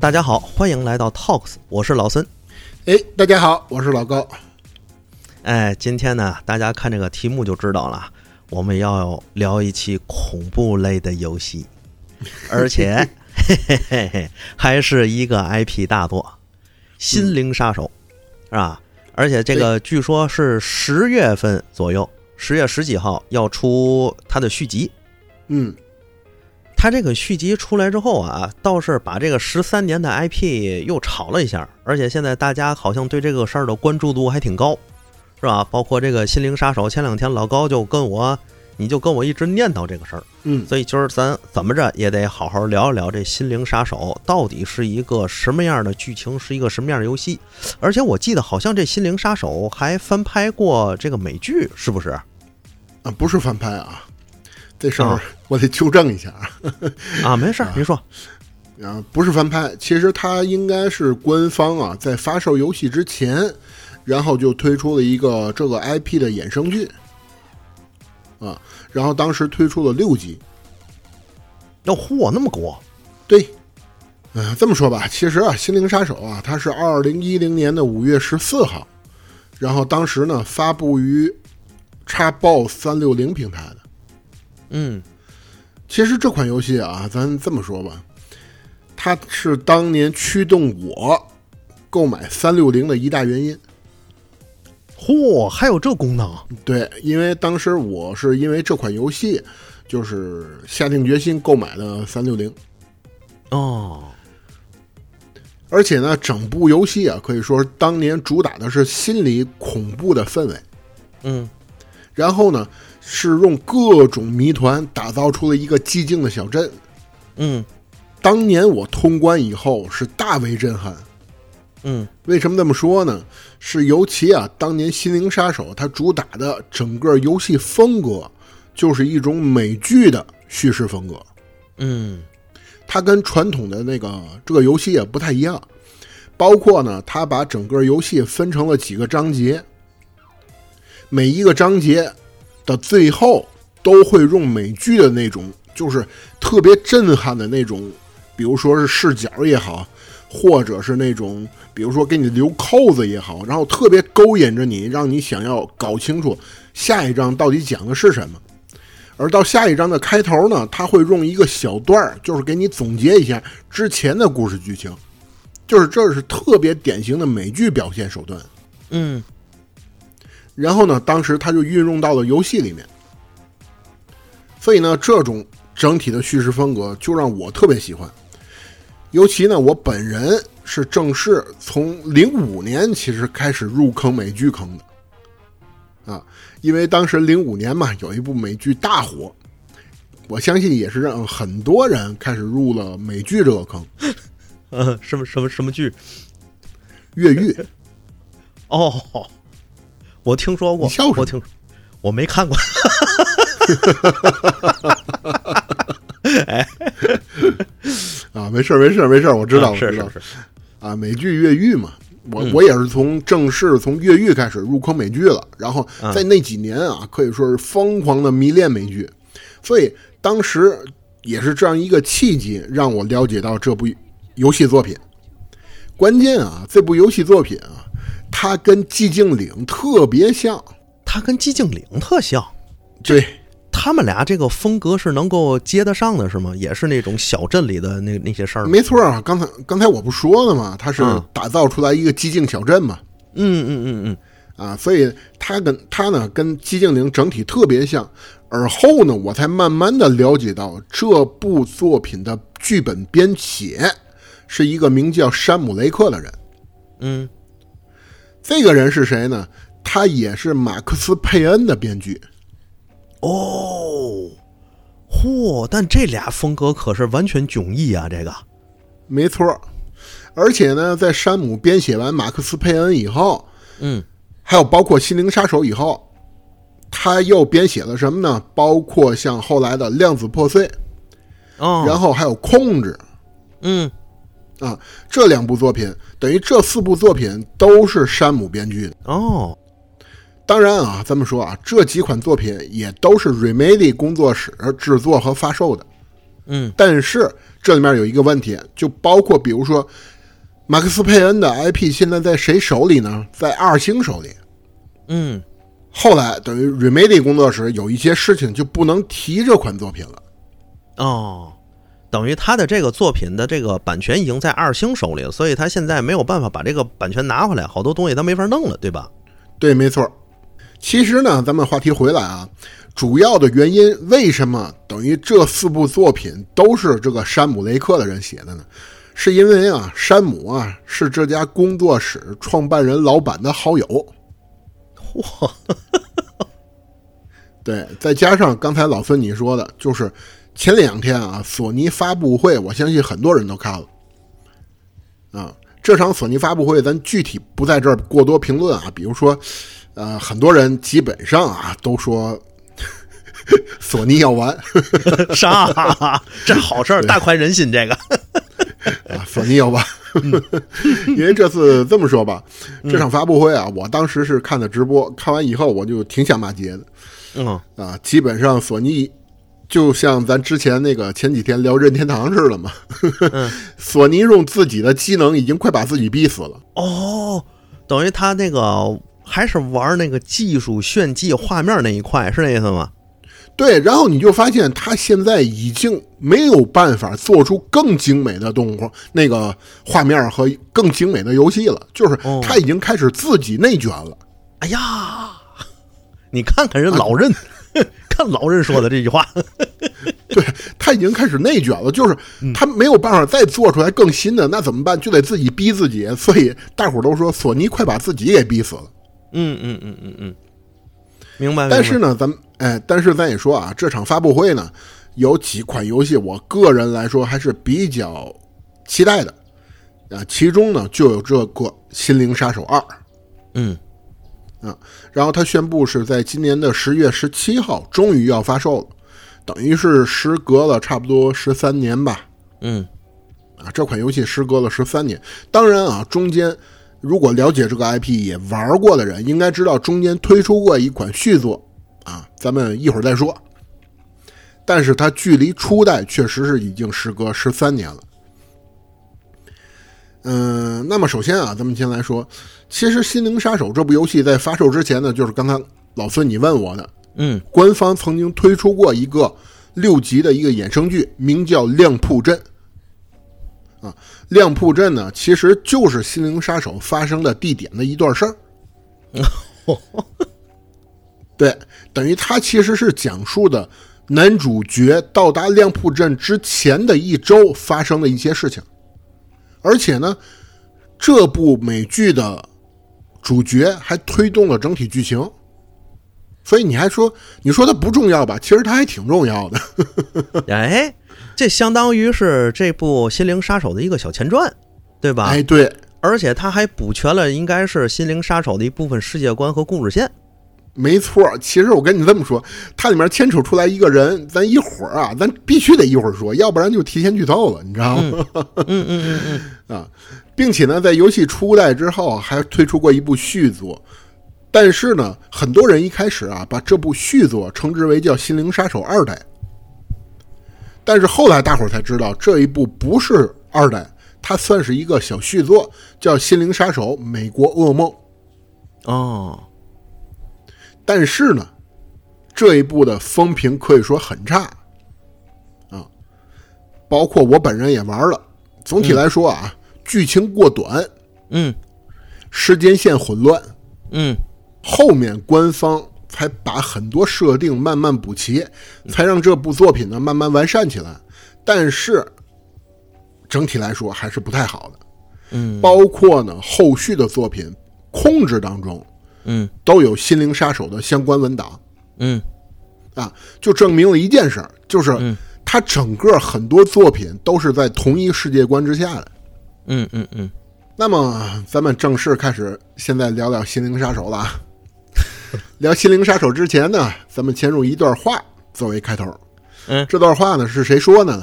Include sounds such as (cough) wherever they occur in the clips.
大家好，欢迎来到 Talks，我是老孙。哎，大家好，我是老高。哎，今天呢，大家看这个题目就知道了，我们要聊一期恐怖类的游戏，(laughs) 而且嘿嘿嘿嘿，(laughs) 还是一个 IP 大作，《心灵杀手》，是吧？而且这个据说是十月份左右，十月十几号要出它的续集。嗯，它这个续集出来之后啊，倒是把这个十三年的 IP 又炒了一下，而且现在大家好像对这个事儿的关注度还挺高，是吧？包括这个《心灵杀手》，前两天老高就跟我，你就跟我一直念叨这个事儿，嗯，所以今儿咱怎么着也得好好聊一聊这《心灵杀手》到底是一个什么样的剧情，是一个什么样的游戏。而且我记得好像这《心灵杀手》还翻拍过这个美剧，是不是？啊，不是翻拍啊，这事儿啊我得纠正一下啊。啊，没事儿，您说。啊，不是翻拍，其实它应该是官方啊，在发售游戏之前，然后就推出了一个这个 IP 的衍生剧，啊，然后当时推出了六集。要嚯，那么多？对，嗯、这么说吧，其实啊，《心灵杀手》啊，它是二零一零年的五月十四号，然后当时呢发布于 Xbox 三六零平台的。嗯其实这款游戏啊，咱这么说吧，它是当年驱动我购买三六零的一大原因。嚯，还有这功能？对，因为当时我是因为这款游戏，就是下定决心购买了三六零，哦，而且呢，整部游戏啊，可以说当年主打的是心理恐怖的氛围，嗯然后呢，是用各种谜团打造出了一个寂静的小镇。嗯当年我通关以后是大为震撼。嗯为什么这么说呢？是尤其啊，当年《心灵杀手》它主打的整个游戏风格，就是一种美剧的叙事风格。嗯它跟传统的那个这个游戏也不太一样，包括呢，它把整个游戏分成了几个章节，每一个章节的最后都会用美剧的那种，就是特别震撼的那种，比如说是视角也好，或者是那种，比如说给你留扣子也好，然后特别勾引着你，让你想要搞清楚下一章到底讲的是什么。而到下一章的开头呢，他会用一个小段儿，就是给你总结一下之前的故事剧情，就是这是特别典型的美剧表现手段。嗯然后呢，当时他就运用到了游戏里面，所以呢，这种整体的叙事风格就让我特别喜欢。尤其呢，我本人是正式从零五年其实开始入坑美剧坑的，啊，因为当时零五年嘛，有一部美剧大火，我相信也是让很多人开始入了美剧这个坑。(laughs) 呃，什么什么什么剧？越狱，(laughs) 哦，我听说过，笑我听，我没看过。(laughs) 啊，没事儿没事儿没事儿，我知道、啊是我知道。是是，啊，美剧越狱嘛，我、嗯。我也是从正式从越狱开始入坑美剧了，然后啊在那几年啊，可以说是疯狂的迷恋美剧，所以当时也是这样一个契机，让我了解到这部游戏作品。关键啊，这部游戏作品啊，它跟《寂静岭》特别像，他跟寂静岭特像，对，他们俩这个风格是能够接得上的，是吗？也是那种小镇里的那那些事儿吗。没错啊。刚才刚才我不说了吗？他是嗯打造出来一个寂静小镇嘛。嗯嗯嗯嗯，啊，所以他跟他呢跟寂静岭整体特别像，而后呢，我才慢慢的了解到这部作品的剧本编写是一个名叫山姆雷克的人。嗯，这个人是谁呢？他也是马克思佩恩的编剧。哦，嚯！但这俩风格可是完全迥异啊！这个，没错儿，而且呢，在山姆编写完马克思佩恩以后，嗯还有包括《心灵杀手》以后，他又编写了什么呢？包括像后来的《量子破碎》，哦，然后还有《控制》。嗯啊，这两部作品等于这四部作品都是山姆编剧的。哦，当然啊，咱们说啊，这几款作品也都是 Remedy 工作室制作和发售的。嗯但是这里面有一个问题，就包括比如说马克思佩恩的 IP 现在在谁手里呢？在二星手里。嗯，后来等于 Remedy 工作室有一些事情就不能提这款作品了。哦，等于他的这个作品的这个版权已经在二星手里了，所以他现在没有办法把这个版权拿回来，好多东西他没法弄了，对吧？对，没错。其实呢，咱们话题回来啊，主要的原因为什么等于这四部作品都是这个山姆雷克的人写的呢？是因为啊，山姆啊是这家工作室创办人老板的好友。嚯！对，再加上刚才老孙你说的，就是前两天啊，索尼发布会，我相信很多人都看了啊。这场索尼发布会，咱具体不在这儿过多评论啊。比如说，呃，很多人基本上啊都说 (laughs) 索尼要完，啥？这好事儿，大快人心，这个 (laughs) 啊，索尼要完。因为这次这么说吧，这场发布会啊，我当时是看的直播，看完以后我就挺想骂街的。嗯啊，基本上索尼就像咱之前那个前几天聊任天堂似的嘛，(laughs) 索尼用自己的机能已经快把自己逼死了。哦，等于他那个还是玩那个技术炫技画面那一块，是那意思吗？对，然后你就发现他现在已经没有办法做出更精美的动画、那个画面和更精美的游戏了，就是他已经开始自己内卷了。哎呀！你看看人老任，看老人说的这句话，(laughs) 对他已经开始内卷了，就是他没有办法再做出来更新的，那怎么办？就得自己逼自己。所以大伙儿都说索尼快把自己给逼死了。嗯嗯嗯嗯嗯，明白。但是呢，咱们哎，但是咱也说啊，这场发布会呢，有几款游戏，我个人来说还是比较期待的啊，其中呢就有这个《心灵杀手二》。嗯。啊，然后他宣布是在今年的十月十七号终于要发售了，等于是时隔了差不多十三年吧。嗯，啊，这款游戏时隔了十三年。当然啊，中间如果了解这个 IP 也玩过的人，应该知道中间推出过一款续作啊，咱们一会儿再说。但是它距离初代确实是已经时隔十三年了。嗯，那么首先啊，咱们先来说，其实《心灵杀手》这部游戏在发售之前呢，就是刚刚老孙你问我的，嗯，官方曾经推出过一个六集的一个衍生剧，名叫《亮铺镇》。啊，亮铺镇呢，其实就是《心灵杀手》发生的地点的一段事儿。(laughs) 对，等于它其实是讲述的男主角到达亮铺镇之前的一周发生的一些事情。而且呢，这部美剧的主角还推动了整体剧情，所以你还说你说它不重要吧？其实它还挺重要的。(laughs) 哎，这相当于是这部《心灵杀手》的一个小前传，对吧？哎，对，而且它还补全了应该是《心灵杀手》的一部分世界观和故事线。没错，其实我跟你这么说，它里面牵扯出来一个人，咱一会儿啊，咱必须得一会儿说，要不然就提前剧透了，你知道吗？嗯嗯嗯嗯 (laughs) 啊，并且呢，在游戏初代之后还推出过一部续作，但是呢，很多人一开始啊把这部续作称之为叫《心灵杀手二代》，但是后来大伙儿才知道这一部不是二代，它算是一个小续作，叫《心灵杀手：美国噩梦》。哦。但是呢，这一部的风评可以说很差，啊，包括我本人也玩了。总体来说啊，剧情过短，嗯，时间线混乱，嗯，后面官方才把很多设定慢慢补齐，才让这部作品呢慢慢完善起来。但是整体来说还是不太好的，嗯，包括呢后续的作品控制当中。嗯，都有《心灵杀手》的相关文档。嗯，啊，就证明了一件事，就是它整个很多作品都是在同一世界观之下的。嗯嗯嗯。那么，咱们正式开始，现在聊聊《心灵杀手》了。(laughs) 聊《心灵杀手》之前呢，咱们先入一段话作为开头。嗯，这段话呢是谁说的呢？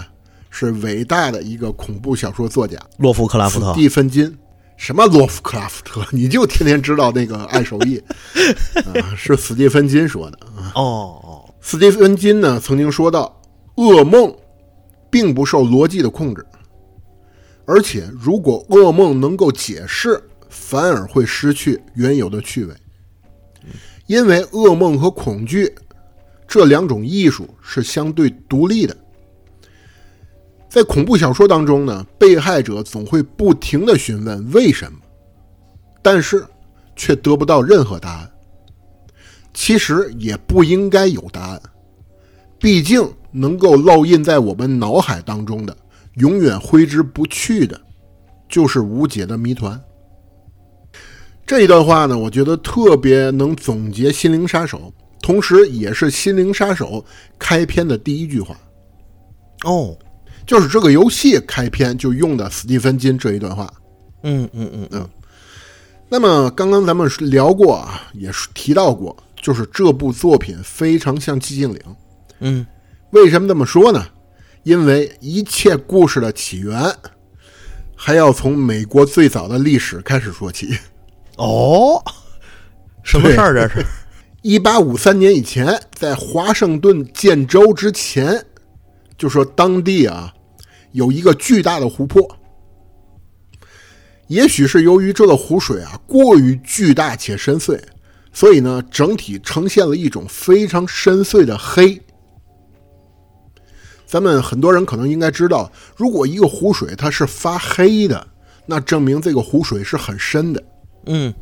是伟大的一个恐怖小说作家洛夫克拉夫特·蒂芬金。什么洛夫克拉夫特？(laughs) 你就天天知道那个爱手艺 (laughs) 啊？是斯蒂芬金说的啊。哦哦，斯蒂芬金呢曾经说到，噩梦并不受逻辑的控制，而且如果噩梦能够解释，反而会失去原有的趣味，因为噩梦和恐惧这两种艺术是相对独立的。在恐怖小说当中呢，被害者总会不停的询问为什么，但是却得不到任何答案。其实也不应该有答案，毕竟能够烙印在我们脑海当中的，永远挥之不去的，就是无解的谜团。这一段话呢，我觉得特别能总结《心灵杀手》，同时也是《心灵杀手》开篇的第一句话。哦，就是这个游戏开篇就用的斯蒂芬金这一段话。嗯嗯嗯嗯。那么刚刚咱们聊过啊，也是提到过。就是这部作品非常像《寂静岭》，嗯，为什么这么说呢？因为一切故事的起源还要从美国最早的历史开始说起。哦，什么事儿？这是？一八五三年以前，在华盛顿建州之前，就说当地啊有一个巨大的湖泊，也许是由于这个湖水啊过于巨大且深邃。所以呢，整体呈现了一种非常深邃的黑。咱们很多人可能应该知道，如果一个湖水它是发黑的，那证明这个湖水是很深的。嗯，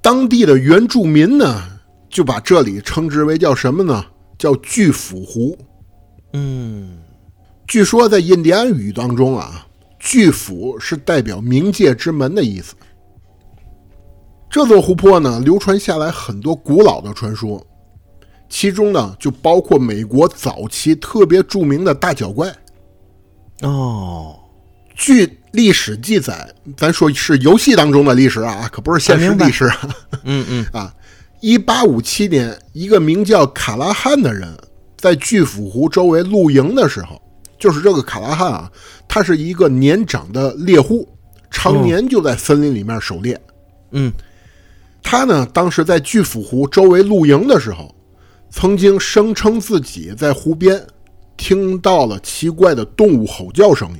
当地的原住民呢，就把这里称之为叫什么呢？叫巨斧湖。嗯，据说在印第安语当中啊，巨斧是代表冥界之门的意思。这座湖泊呢，流传下来很多古老的传说，其中呢就包括美国早期特别著名的大脚怪。哦，据历史记载，咱说是游戏当中的历史啊，可不是现实历史啊。嗯嗯 (laughs) 啊，一八五七年，一个名叫卡拉汉的人在巨斧湖周围露营的时候，就是这个卡拉汉啊，他是一个年长的猎户，常年就在森林里面狩猎。嗯。他呢，当时在巨斧湖周围露营的时候，曾经声称自己在湖边听到了奇怪的动物吼叫声音。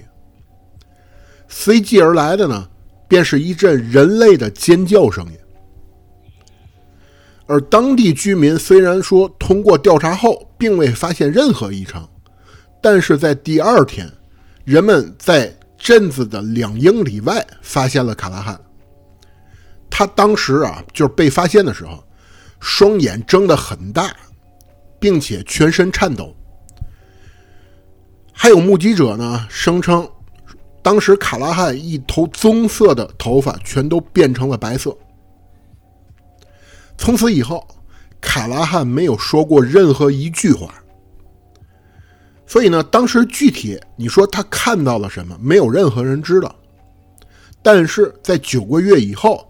随即而来的呢，便是一阵人类的尖叫声音。而当地居民虽然说通过调查后并未发现任何异常，但是在第二天，人们在镇子的两英里外发现了卡拉汉。他当时啊，就是被发现的时候，双眼睁得很大，并且全身颤抖。还有目击者呢，声称当时卡拉汉一头棕色的头发全都变成了白色。从此以后，卡拉汉没有说过任何一句话。所以呢，当时具体你说他看到了什么，没有任何人知道。但是在九个月以后。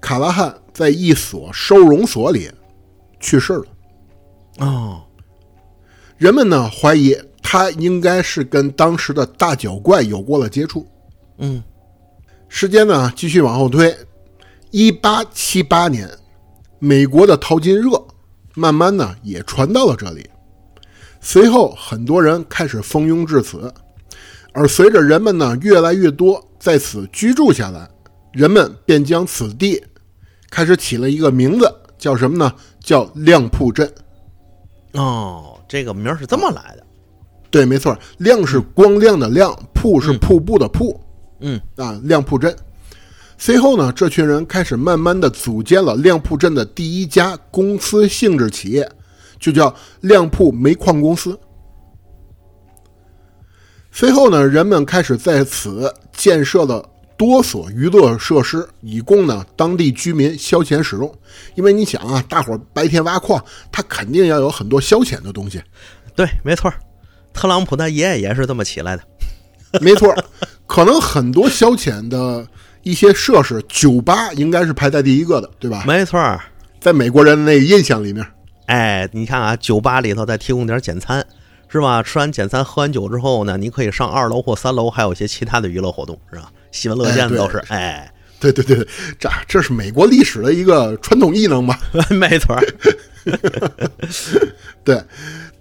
卡拉汉在一所收容所里去世了。哦，人们呢怀疑他应该是跟当时的大脚怪有过了接触。嗯，时间呢继续往后推，一八七八年，美国的淘金热慢慢呢也传到了这里，随后很多人开始蜂拥至此，而随着人们呢越来越多在此居住下来，人们便将此地。开始起了一个名字，叫什么呢？叫亮铺镇。哦，这个名是这么来的。对，没错，亮是光亮的亮，瀑是瀑布的瀑。嗯啊，亮铺镇。随后呢，这群人开始慢慢的组建了亮铺镇的第一家公司性质企业，就叫亮铺煤矿公司。随后呢，人们开始在此建设了。多所娱乐设施以供呢当地居民消遣使用，因为你想啊，大伙儿白天挖矿，他肯定要有很多消遣的东西。对，没错，特朗普他爷爷也是这么起来的。没错，可能很多消遣的一些设施，酒吧应该是排在第一个的，对吧？没错，在美国人那印象里面，哎，你看啊，酒吧里头再提供点简餐，是吧？吃完简餐，喝完酒之后呢，你可以上二楼或三楼，还有一些其他的娱乐活动，是吧？喜闻乐见的都是，哎，对对对，这这是美国历史的一个传统异能嘛，(laughs) 没错。(laughs) 对，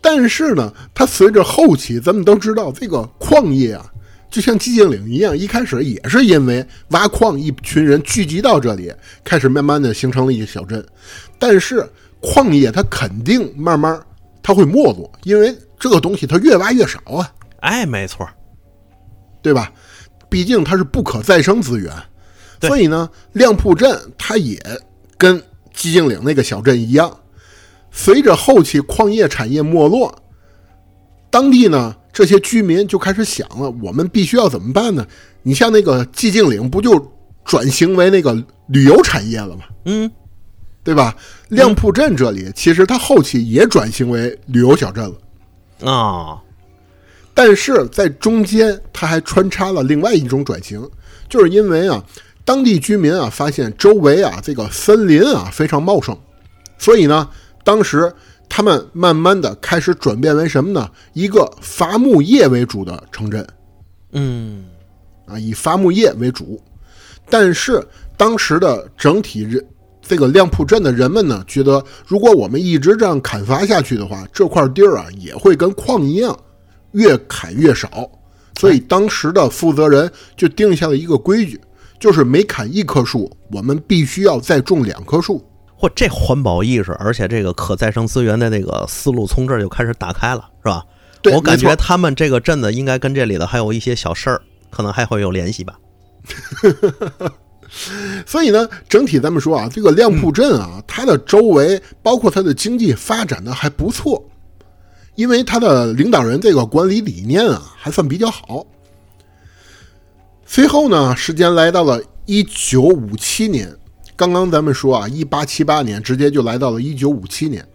但是呢，它随着后期，咱们都知道这个矿业啊，就像寂静岭一样，一开始也是因为挖矿，一群人聚集到这里，开始慢慢的形成了一个小镇。但是矿业它肯定慢慢它会没落，因为这个东西它越挖越少啊，哎，没错，对吧？毕竟它是不可再生资源，所以呢，亮铺镇它也跟寂静岭那个小镇一样，随着后期矿业产业没落，当地呢这些居民就开始想了，我们必须要怎么办呢？你像那个寂静岭，不就转型为那个旅游产业了吗？嗯，对吧？亮铺镇这里其实它后期也转型为旅游小镇了。啊，但是在中间，它还穿插了另外一种转型，就是因为啊，当地居民啊发现周围啊这个森林啊非常茂盛，所以呢，当时他们慢慢的开始转变为什么呢？一个伐木业为主的城镇嗯，啊，以伐木业为主。但是当时的整体人，这个亮铺镇的人们呢，觉得如果我们一直这样砍伐下去的话，这块地儿啊也会跟矿一样，越砍越少。所以当时的负责人就定下了一个规矩，就是每砍一棵树，我们必须要再种两棵树。嚯，这环保意识，而且这个可再生资源的那个思路从这儿就开始打开了，是吧？对，我感觉他们这个镇子应该跟这里的还有一些小事儿，可能还会有联系吧。(laughs) 所以呢，整体咱们说啊，这个亮铺镇啊，它的周围包括它的经济发展的还不错，因为他的领导人这个管理理念啊还算比较好。随后呢，时间来到了一九五七年，刚刚咱们说啊，一八七八年直接就来到了一九五七年，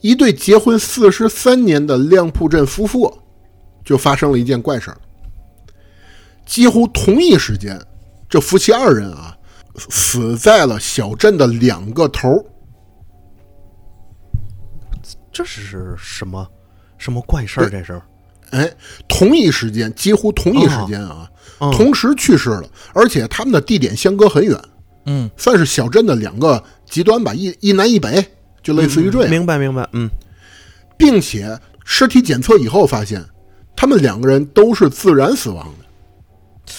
一对结婚四十三年的亮铺镇夫妇就发生了一件怪事儿。几乎同一时间，这夫妻二人啊，死在了小镇的两个头儿。这是什么什么怪事儿？这是？哎，同一时间，几乎同一时间啊，嗯同时去世了，而且他们的地点相隔很远，嗯，算是小镇的两个极端吧，一一南一北，就类似于这样，明白明白，嗯，并且尸体检测以后发现，他们两个人都是自然死亡的。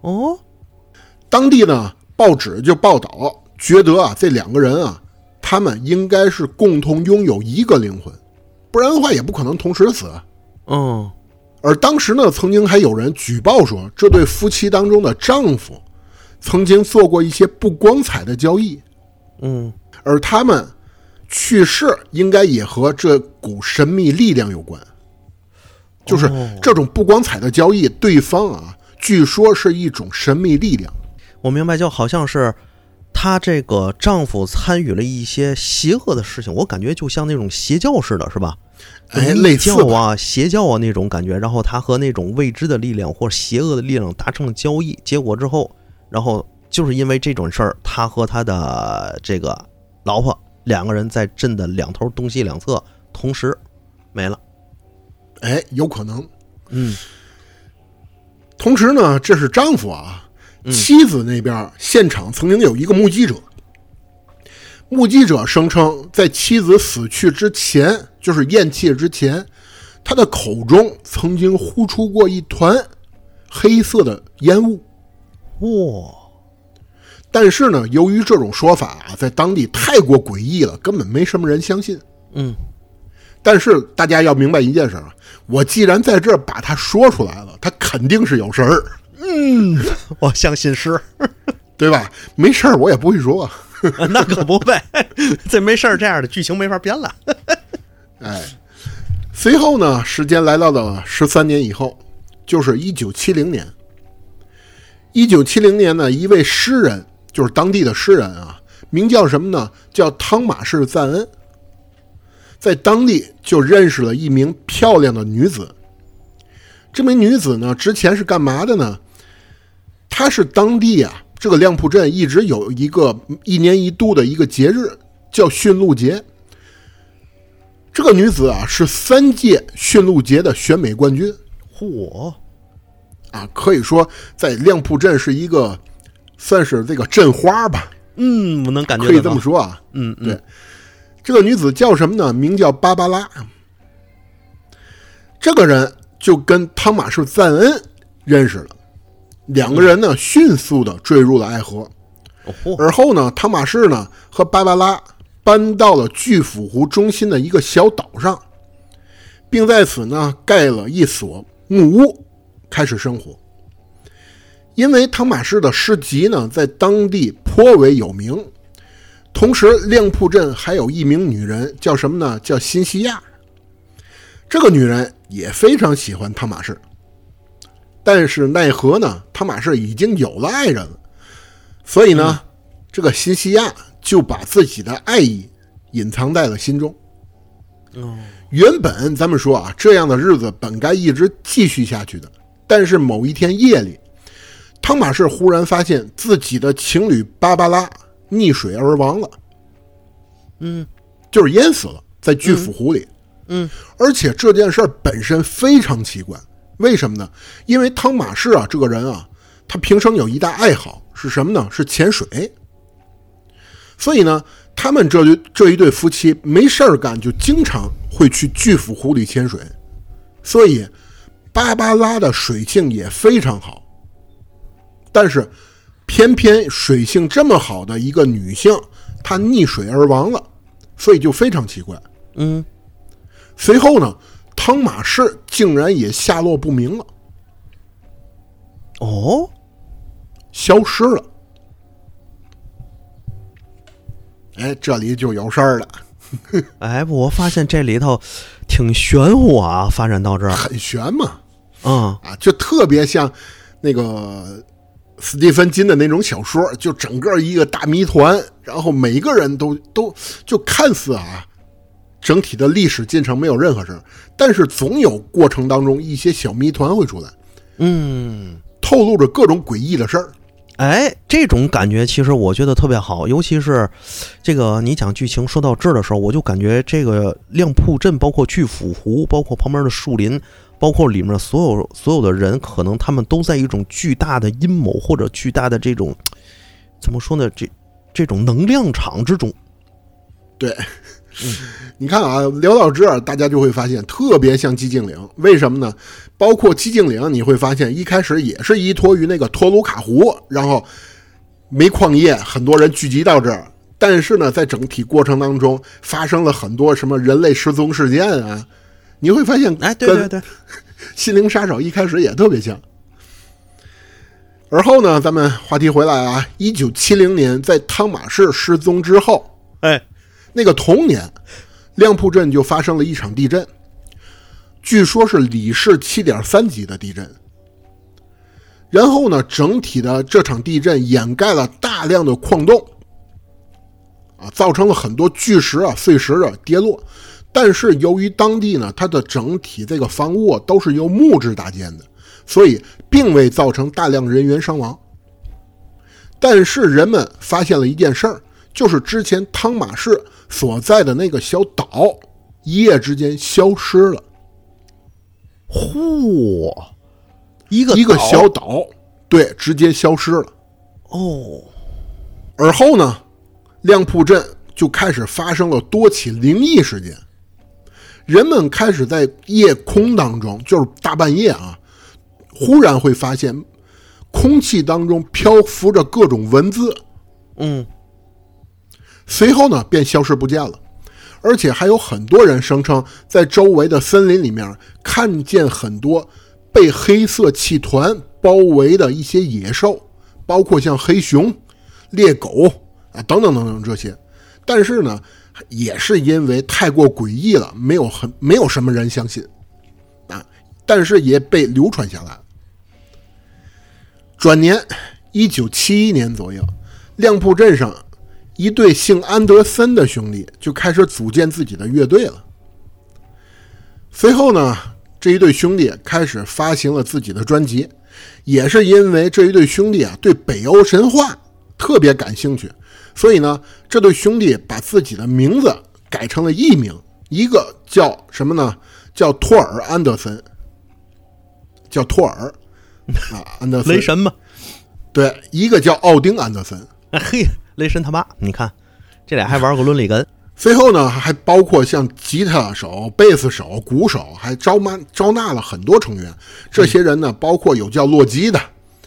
哦，当地呢报纸就报道，觉得啊这两个人啊，他们应该是共同拥有一个灵魂，不然的话也不可能同时死。啊嗯，而当时呢，曾经还有人举报说，这对夫妻当中的丈夫曾经做过一些不光彩的交易，嗯，而他们去世应该也和这股神秘力量有关。就是哦这种不光彩的交易，对方啊，据说是一种神秘力量。我明白，就好像是她这个丈夫参与了一些邪恶的事情，我感觉就像那种邪教似的，是吧？哎，密类似啊、邪教啊那种感觉，然后她和那种未知的力量或邪恶的力量达成了交易，结果之后，然后就是因为这种事儿，他和她的这个老婆两个人在镇的两头东西两侧同时没了。哎，有可能。嗯同时呢，这是丈夫啊，嗯妻子那边现场曾经有一个目击者，目击者声称，在妻子死去之前，就是咽气之前，他的口中曾经呼出过一团黑色的烟雾。哇，但是呢，由于这种说法啊，在当地太过诡异了，根本没什么人相信。嗯但是大家要明白一件事啊，我既然在这儿把它说出来了，他肯定是有事儿，(laughs) 我相信是，(laughs) 对吧？没事儿我也不会说。(laughs) 那可不呗，这没事儿，这样的剧情没法编了。哎，随后呢，时间来到了十三年以后，就是一九七零年。一九七零年呢，一位诗人，就是当地的诗人啊，名叫什么呢？叫汤马士·赞恩，在当地就认识了一名漂亮的女子。这名女子呢，之前是干嘛的呢？她是当地啊，这个亮铺镇一直有一个一年一度的一个节日，叫驯鹿节。这个女子啊，是三届驯鹿节的选美冠军嚯，啊，可以说在亮铺镇是一个算是这个镇花吧，嗯，我能感觉可以这么说啊。嗯嗯，对这个女子叫什么呢？名叫芭芭拉。这个人就跟汤马士·赞恩认识了，两个人呢迅速的坠入了爱河。而后呢，汤马士呢和芭芭拉搬到了巨斧湖中心的一个小岛上，并在此呢盖了一所木屋，开始生活。因为汤马士的诗集呢在当地颇为有名，同时亮铺镇还有一名女人，叫什么呢？叫辛西亚。这个女人也非常喜欢汤马士，但是奈何呢，汤马士已经有了爱人了。所以呢，这个辛西亚就把自己的爱意隐藏在了心中。哦，原本咱们说啊，这样的日子本该一直继续下去的，但是某一天夜里，汤马士忽然发现自己的情侣芭芭拉溺水而亡了，嗯就是淹死了，在巨斧湖里。嗯，而且这件事儿本身非常奇怪，为什么呢？因为汤马士啊，这个人啊，他平生有一大爱好是什么呢？是潜水。所以呢，他们这对这一对夫妻没事儿干，就经常会去巨斧湖里潜水。所以，芭芭拉的水性也非常好。但是，偏偏水性这么好的一个女性，她溺水而亡了，所以就非常奇怪。嗯，随后呢，汤马士竟然也下落不明了，哦，消失了。哎，这里就有事儿了，哎，我发现这里头挺玄乎啊，发展到这儿，很玄嘛，嗯，啊，就特别像那个斯蒂芬金的那种小说，就整个一个大谜团，然后每个人都都就看似啊，整体的历史进程没有任何事儿，但是总有过程当中一些小谜团会出来，嗯，透露着各种诡异的事儿。哎，这种感觉其实我觉得特别好，尤其是这个你讲剧情说到这儿的时候，我就感觉这个亮铺镇，包括巨斧湖，包括旁边的树林，包括里面所有所有的人，可能他们都在一种巨大的阴谋或者巨大的这种怎么说呢？这这种能量场之中。对，你看啊，聊到这儿，大家就会发现特别像寂静岭，为什么呢？包括寂静岭，你会发现一开始也是依托于那个托鲁卡湖，然后煤矿业，很多人聚集到这儿。但是呢，在整体过程当中，发生了很多什么人类失踪事件啊，你会发现，哎，对对对，心灵杀手一开始也特别像。而后呢，咱们话题回来啊，一九七零年，在汤马士失踪之后，哎，那个同年，亮铺镇就发生了一场地震，据说是里氏七点三级的地震。然后呢，整体的这场地震掩盖了大量的矿洞，啊，造成了很多巨石啊、碎石的跌落。但是由于当地呢，它的整体这个房屋啊都是由木质搭建的，所以并未造成大量人员伤亡。但是人们发现了一件事儿，就是之前汤马士所在的那个小岛，一夜之间消失了。嚯，一个一个小岛，对，直接消失了。哦，而后呢，亮铺镇就开始发生了多起灵异事件，人们开始在夜空当中，就是大半夜啊，忽然会发现空气当中漂浮着各种文字，嗯，随后呢便消失不见了。而且还有很多人声称，在周围的森林里面看见很多被黑色气团包围的一些野兽，包括像黑熊、猎狗啊等等等等这些。但是呢，也是因为太过诡异了，没有很没有什么人相信啊。但是也被流传下来。转年，一九七一年左右，亮铺镇上一对姓安德森的兄弟就开始组建自己的乐队了。随后呢，这一对兄弟开始发行了自己的专辑，也是因为这一对兄弟啊对北欧神话特别感兴趣，所以呢，这对兄弟把自己的名字改成了艺名，一个叫什么呢？叫托尔·安德森，叫托尔啊，安德森雷。神嘛，对，一个叫奥丁·安德森。哎 (laughs) 嘿，雷神他妈，你看这俩还玩过伦理根，随后呢，还包括像吉他手、贝斯手、鼓手，还招满招纳了很多成员。这些人呢，包括有叫洛基的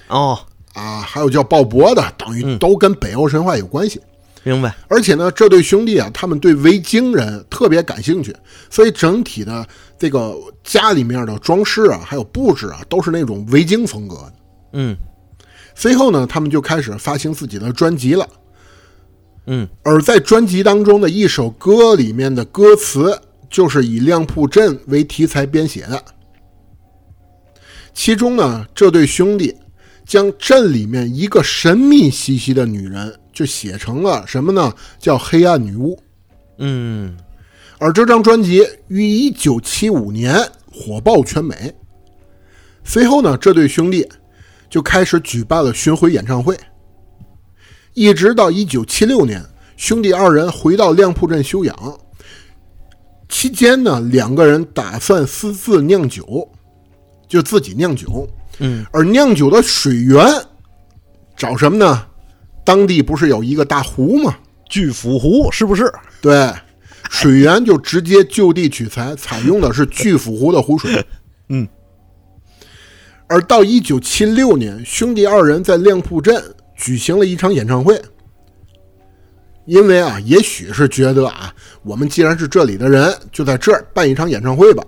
哦，啊，还有叫鲍勃的，等于都跟北欧神话有关系。明白。而且呢，这对兄弟啊，他们对维京人特别感兴趣，所以整体的这个家里面的装饰啊，还有布置啊，都是那种维京风格的。嗯随后呢，他们就开始发行自己的专辑了。嗯而在专辑当中的一首歌里面的歌词，就是以亮铺镇为题材编写的。其中呢，这对兄弟将镇里面一个神秘兮兮的女人，就写成了什么呢？叫黑暗女巫。嗯而这张专辑于一九七五年火爆全美。随后呢，这对兄弟就开始举办了巡回演唱会，一直到一九七六年，兄弟二人回到亮铺镇休养。期间呢，两个人打算私自酿酒，就自己酿酒。嗯，而酿酒的水源找什么呢？当地不是有一个大湖吗？巨斧湖是不是？对，水源就直接就地取材，采用的是巨斧湖的湖水。嗯，而到一九七六年，兄弟二人在亮铺镇举行了一场演唱会。因为啊，也许是觉得啊，我们既然是这里的人，就在这儿办一场演唱会吧。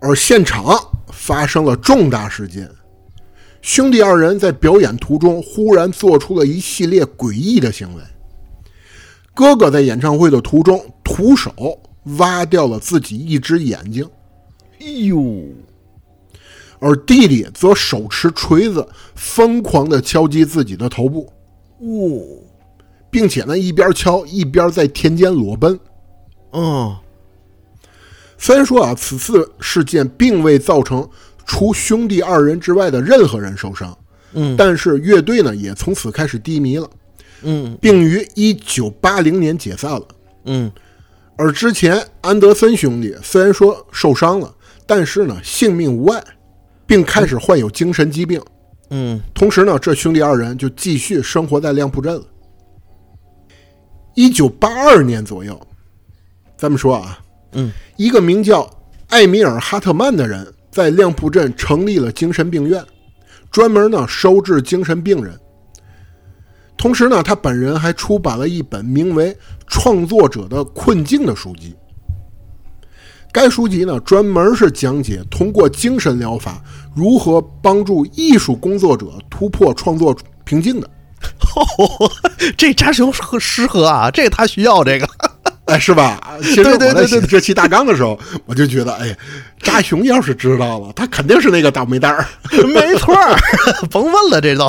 而现场发生了重大事件，兄弟二人在表演途中忽然做出了一系列诡异的行为。哥哥在演唱会的途中徒手挖掉了自己一只眼睛，哎呦，而弟弟则手持锤子疯狂地敲击自己的头部，哦，并且呢一边敲一边在田间裸奔。哦，虽然说啊，此次事件并未造成除兄弟二人之外的任何人受伤，嗯但是乐队呢也从此开始低迷了，嗯并于一九八零年解散了。嗯而之前安德森兄弟虽然说受伤了，但是呢性命无碍，并开始患有精神疾病。嗯同时呢，这兄弟二人就继续生活在亮铺镇了。一九八二年左右，咱们说啊，嗯，一个名叫艾米尔·哈特曼的人在亮铺镇成立了精神病院，专门呢收治精神病人。同时呢，他本人还出版了一本名为《创作者的困境》的书籍。该书籍呢，专门是讲解通过精神疗法如何帮助艺术工作者突破创作瓶颈的。(laughs) 这扎熊适合适合啊，(laughs) 这他需要这个。(laughs) 哎，是吧？其实我在写这期大纲的时候，我就觉得，哎，扎熊要是知道了，他肯定是那个倒霉蛋儿。没错儿，甭问了，这都。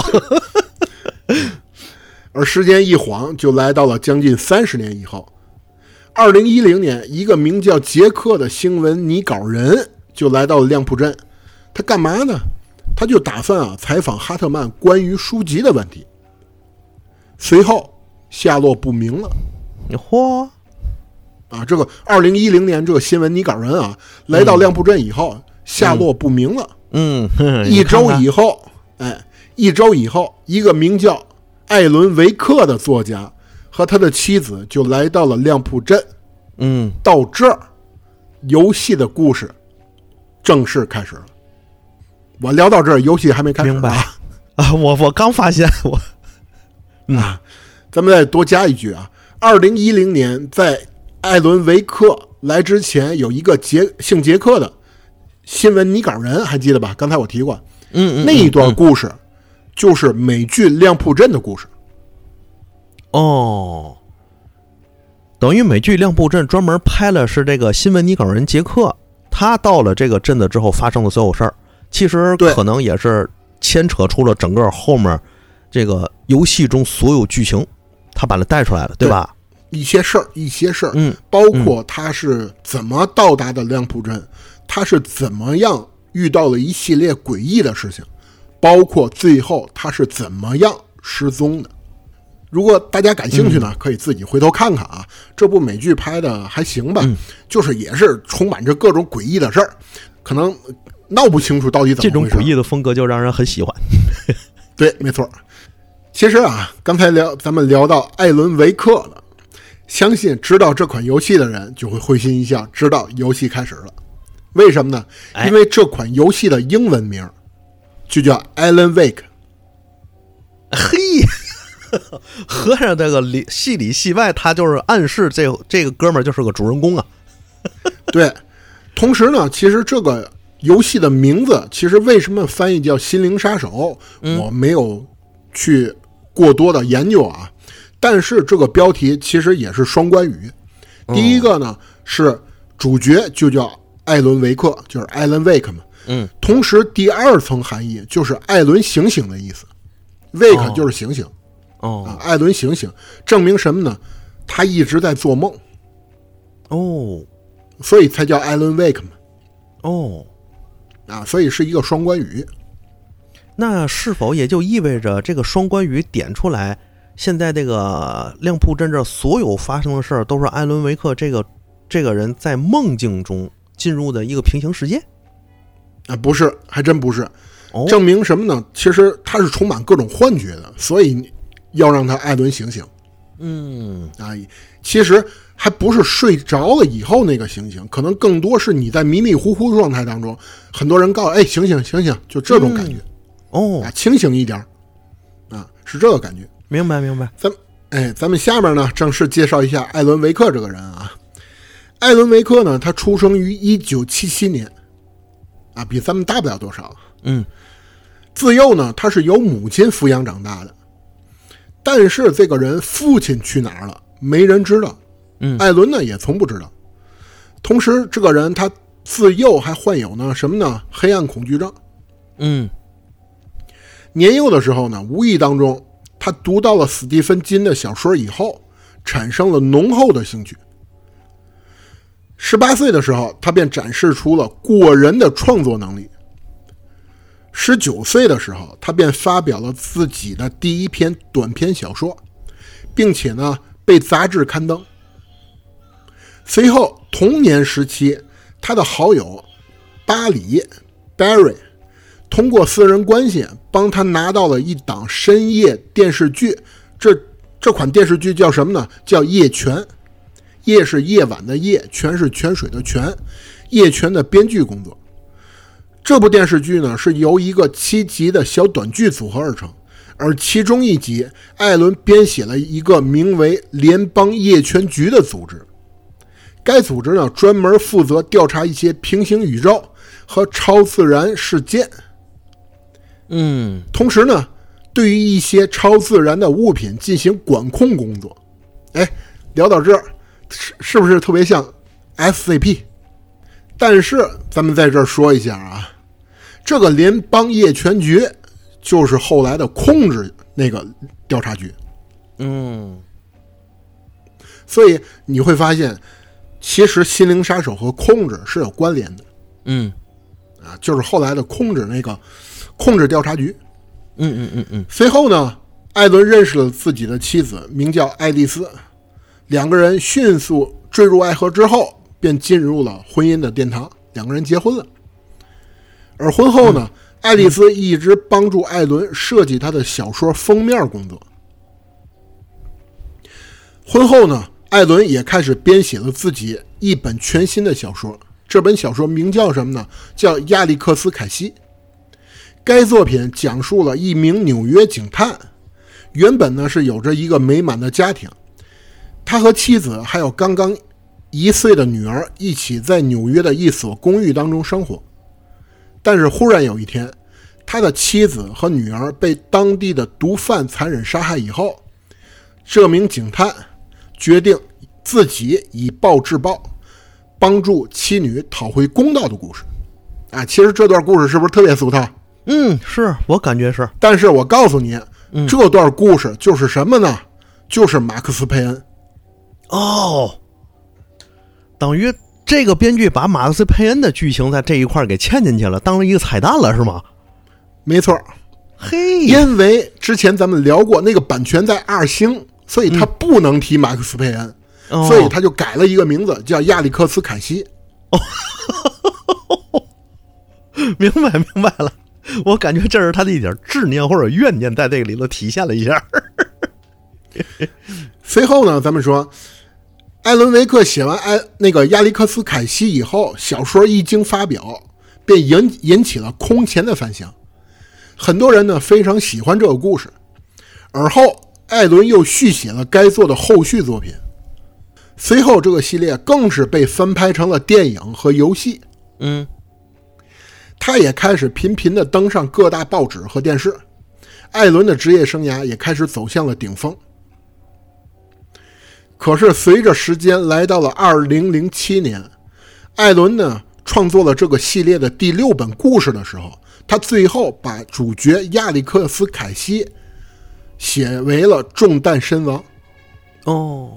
而时间一晃，就来到了将近三十年以后。二零一零年，一个名叫杰克的新闻拟稿人就来到了亮铺镇。他干嘛呢？他就打算啊采访哈特曼关于书籍的问题。随后下落不明了。嚯，啊，这个二零一零年这个新闻拟稿人啊，来到亮铺镇以后，下落不明了。嗯，哼 (laughs) 一周以后，哎，一周以后，一个名叫艾伦·维克的作家和他的妻子就来到了亮铺镇。嗯，到这儿，游戏的故事正式开始了。我聊到这儿，游戏还没开始。明白。啊。啊，我我刚发现我，啊，咱们再多加一句啊，二零一零年在艾伦·维克来之前，有一个杰姓杰克的新闻拟稿人，还记得吧？刚才我提过，嗯嗯，那一段嗯故事就是美剧《亮铺镇》的故事。哦，等于美剧《亮铺镇》专门拍了是这个新闻拟稿人杰克，他到了这个镇子之后发生的所有事儿，其实可能也是牵扯出了整个后面这个游戏中所有剧情，他把它带出来了，对吧？一些事儿，一些事儿，嗯包括他是怎么到达的亮普镇，他是怎么样遇到了一系列诡异的事情，包括最后他是怎么样失踪的。如果大家感兴趣呢，可以自己回头看看啊。这部美剧拍的还行吧，嗯就是也是充满着各种诡异的事儿，可能闹不清楚到底怎么这种。诡异的风格就让人很喜欢。(laughs) 对，没错。其实啊，刚才聊咱们聊到艾伦·维克了，相信知道这款游戏的人就会会心一笑，知道游戏开始了。为什么呢？哎因为这款游戏的英文名就叫 Alan Wake。嘿，(laughs) 合上这个里戏里戏外，他就是暗示这这个哥们儿就是个主人公啊。(laughs) 对，同时呢，其实这个游戏的名字，其实为什么翻译叫《心灵杀手》，我没有去过多的研究啊。但是这个标题其实也是双关语。第一个呢是主角就叫艾伦·维克，就是艾伦·维克嘛。嗯，同时第二层含义就是艾伦醒醒的意思，wake 哦就是醒醒、哦啊，艾伦醒醒，证明什么呢？他一直在做梦，哦所以才叫艾伦 wake 嘛。哦，啊，所以是一个双关语。那是否也就意味着这个双关语点出来，现在这个亮铺镇这所有发生的事儿，都是艾伦维克这个这个人在梦境中进入的一个平行世界？啊，不是，还真不是。哦，证明什么呢？其实他是充满各种幻觉的，所以要让他艾伦醒醒嗯啊。其实还不是睡着了以后那个醒醒，可能更多是你在迷迷糊糊状态当中，很多人告诉哎醒醒醒醒，就这种感觉、哦啊，，清醒一点啊，是这个感觉。明白明白。咱哎，咱们下面呢正式介绍一下艾伦维克这个人啊。艾伦维克呢，他出生于一九七七年，啊，比咱们大不了多少。嗯自幼呢，他是由母亲抚养长大的，但是这个人父亲去哪儿了，没人知道。嗯艾伦呢也从不知道。同时，这个人他自幼还患有呢什么呢？黑暗恐惧症。嗯年幼的时候呢，无意当中他读到了史蒂芬金的小说以后，产生了浓厚的兴趣。十八岁的时候，他便展示出了过人的创作能力。十九岁的时候，他便发表了自己的第一篇短篇小说，并且呢被杂志刊登。随后，同年时期，他的好友巴里 （Barry） 通过私人关系帮他拿到了一档深夜电视剧。这这款电视剧叫什么呢？叫《夜泉》。夜是夜晚的夜，泉是泉水的泉。夜泉的编剧工作。这部电视剧呢是由一个七集的小短剧组合而成，而其中一集，艾伦编写了一个名为联邦夜泉局的组织。该组织呢专门负责调查一些平行宇宙和超自然事件。嗯同时呢，对于一些超自然的物品进行管控工作。哎，聊到这儿，是是不是特别像 SCP？但是咱们在这儿说一下啊，这个联邦夜权局就是后来的控制那个调查局，嗯所以你会发现，其实心灵杀手和控制是有关联的嗯啊，就是后来的控制那个控制调查局。嗯嗯嗯嗯随后呢，艾伦认识了自己的妻子，名叫爱丽丝，两个人迅速坠入爱河之后，便进入了婚姻的殿堂，两个人结婚了。而婚后呢，爱丽丝一直帮助艾伦设计他的小说封面工作。婚后呢，艾伦也开始编写了自己一本全新的小说，这本小说名叫什么呢？叫《亚历克斯·凯西》。该作品讲述了一名纽约警探，原本呢是有着一个美满的家庭，他和妻子还有刚刚一岁的女儿一起在纽约的一所公寓当中生活。但是忽然有一天，他的妻子和女儿被当地的毒贩残忍杀害以后，这名警探决定自己以暴制暴，帮助妻女讨回公道的故事。啊，其实这段故事是不是特别俗套？嗯，是我感觉是，但是我告诉你，这段故事就是什么呢？就是马克思佩恩。哦，等于这个编剧把马克思佩恩的剧情在这一块儿给嵌进去了，当了一个彩蛋了，是吗？没错，嘿，因为之前咱们聊过那个版权在二星，所以他不能提马克思佩恩，哦所以他就改了一个名字叫亚历克斯凯西。(laughs) 明白明白了。我感觉这是他的一点执念或者怨念在这个里头体现了一下。(laughs) 随后呢，咱们说，艾伦·维克写完艾那个亚历克斯·凯西以后，小说一经发表，便引引起了空前的反响。很多人呢非常喜欢这个故事。而后，艾伦又续写了该作的后续作品。随后，这个系列更是被翻拍成了电影和游戏。嗯，他也开始频频的登上各大报纸和电视。艾伦的职业生涯也开始走向了顶峰。可是，随着时间来到了二零零七年，艾伦呢创作了这个系列的第六本故事的时候，他最后把主角亚历克斯·凯西写为了中弹身亡。哦，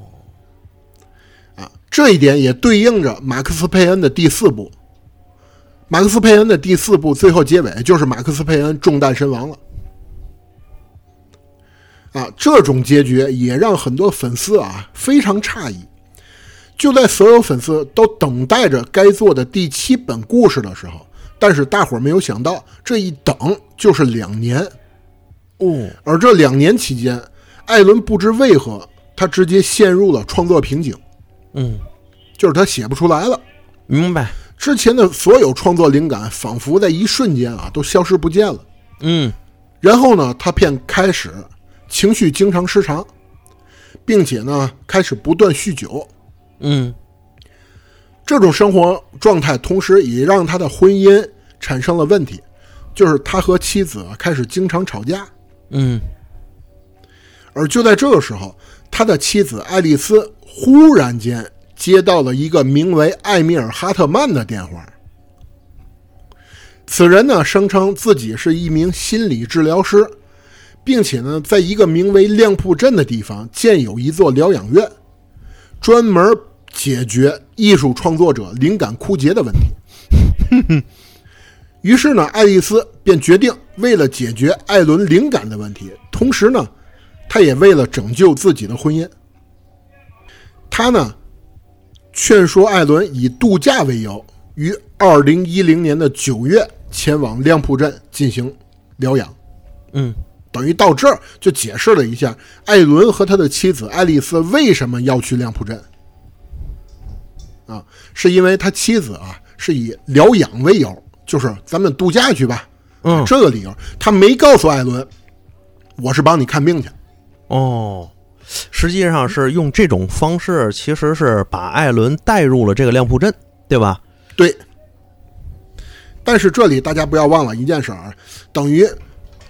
啊，这一点也对应着马克思·佩恩的第四部。马克思·佩恩的第四部最后结尾就是马克思·佩恩中弹身亡了。啊，这种结局也让很多粉丝啊非常诧异。就在所有粉丝都等待着该做的第七本故事的时候，但是大伙儿没有想到，这一等就是两年。哦，而这两年期间，艾伦不知为何，他直接陷入了创作瓶颈，嗯，就是他写不出来了。明白。之前的所有创作灵感仿佛在一瞬间啊都消失不见了。嗯，然后呢，他便开始情绪经常失常，并且呢开始不断酗酒。嗯，这种生活状态，同时也让他的婚姻产生了问题，就是他和妻子开始经常吵架。嗯，而就在这个时候，他的妻子爱丽丝忽然间接到了一个名为艾米尔·哈特曼的电话。此人呢，声称自己是一名心理治疗师，并且呢，在一个名为亮铺镇的地方建有一座疗养院，专门解决艺术创作者灵感枯竭的问题。哼哼于是呢，爱丽丝便决定为了解决艾伦灵感的问题，同时呢，她也为了拯救自己的婚姻，她呢劝说艾伦以度假为由，于二零一零年的九月前往亮铺镇进行疗养。嗯，等于到这儿就解释了一下艾伦和他的妻子爱丽丝为什么要去亮铺镇。啊，是因为他妻子啊是以疗养为由，就是咱们度假去吧。嗯，这个理由，他没告诉艾伦，我是帮你看病去。哦，实际上是用这种方式，其实是把艾伦带入了这个亮铺镇，对吧？对。但是这里大家不要忘了一件事儿，等于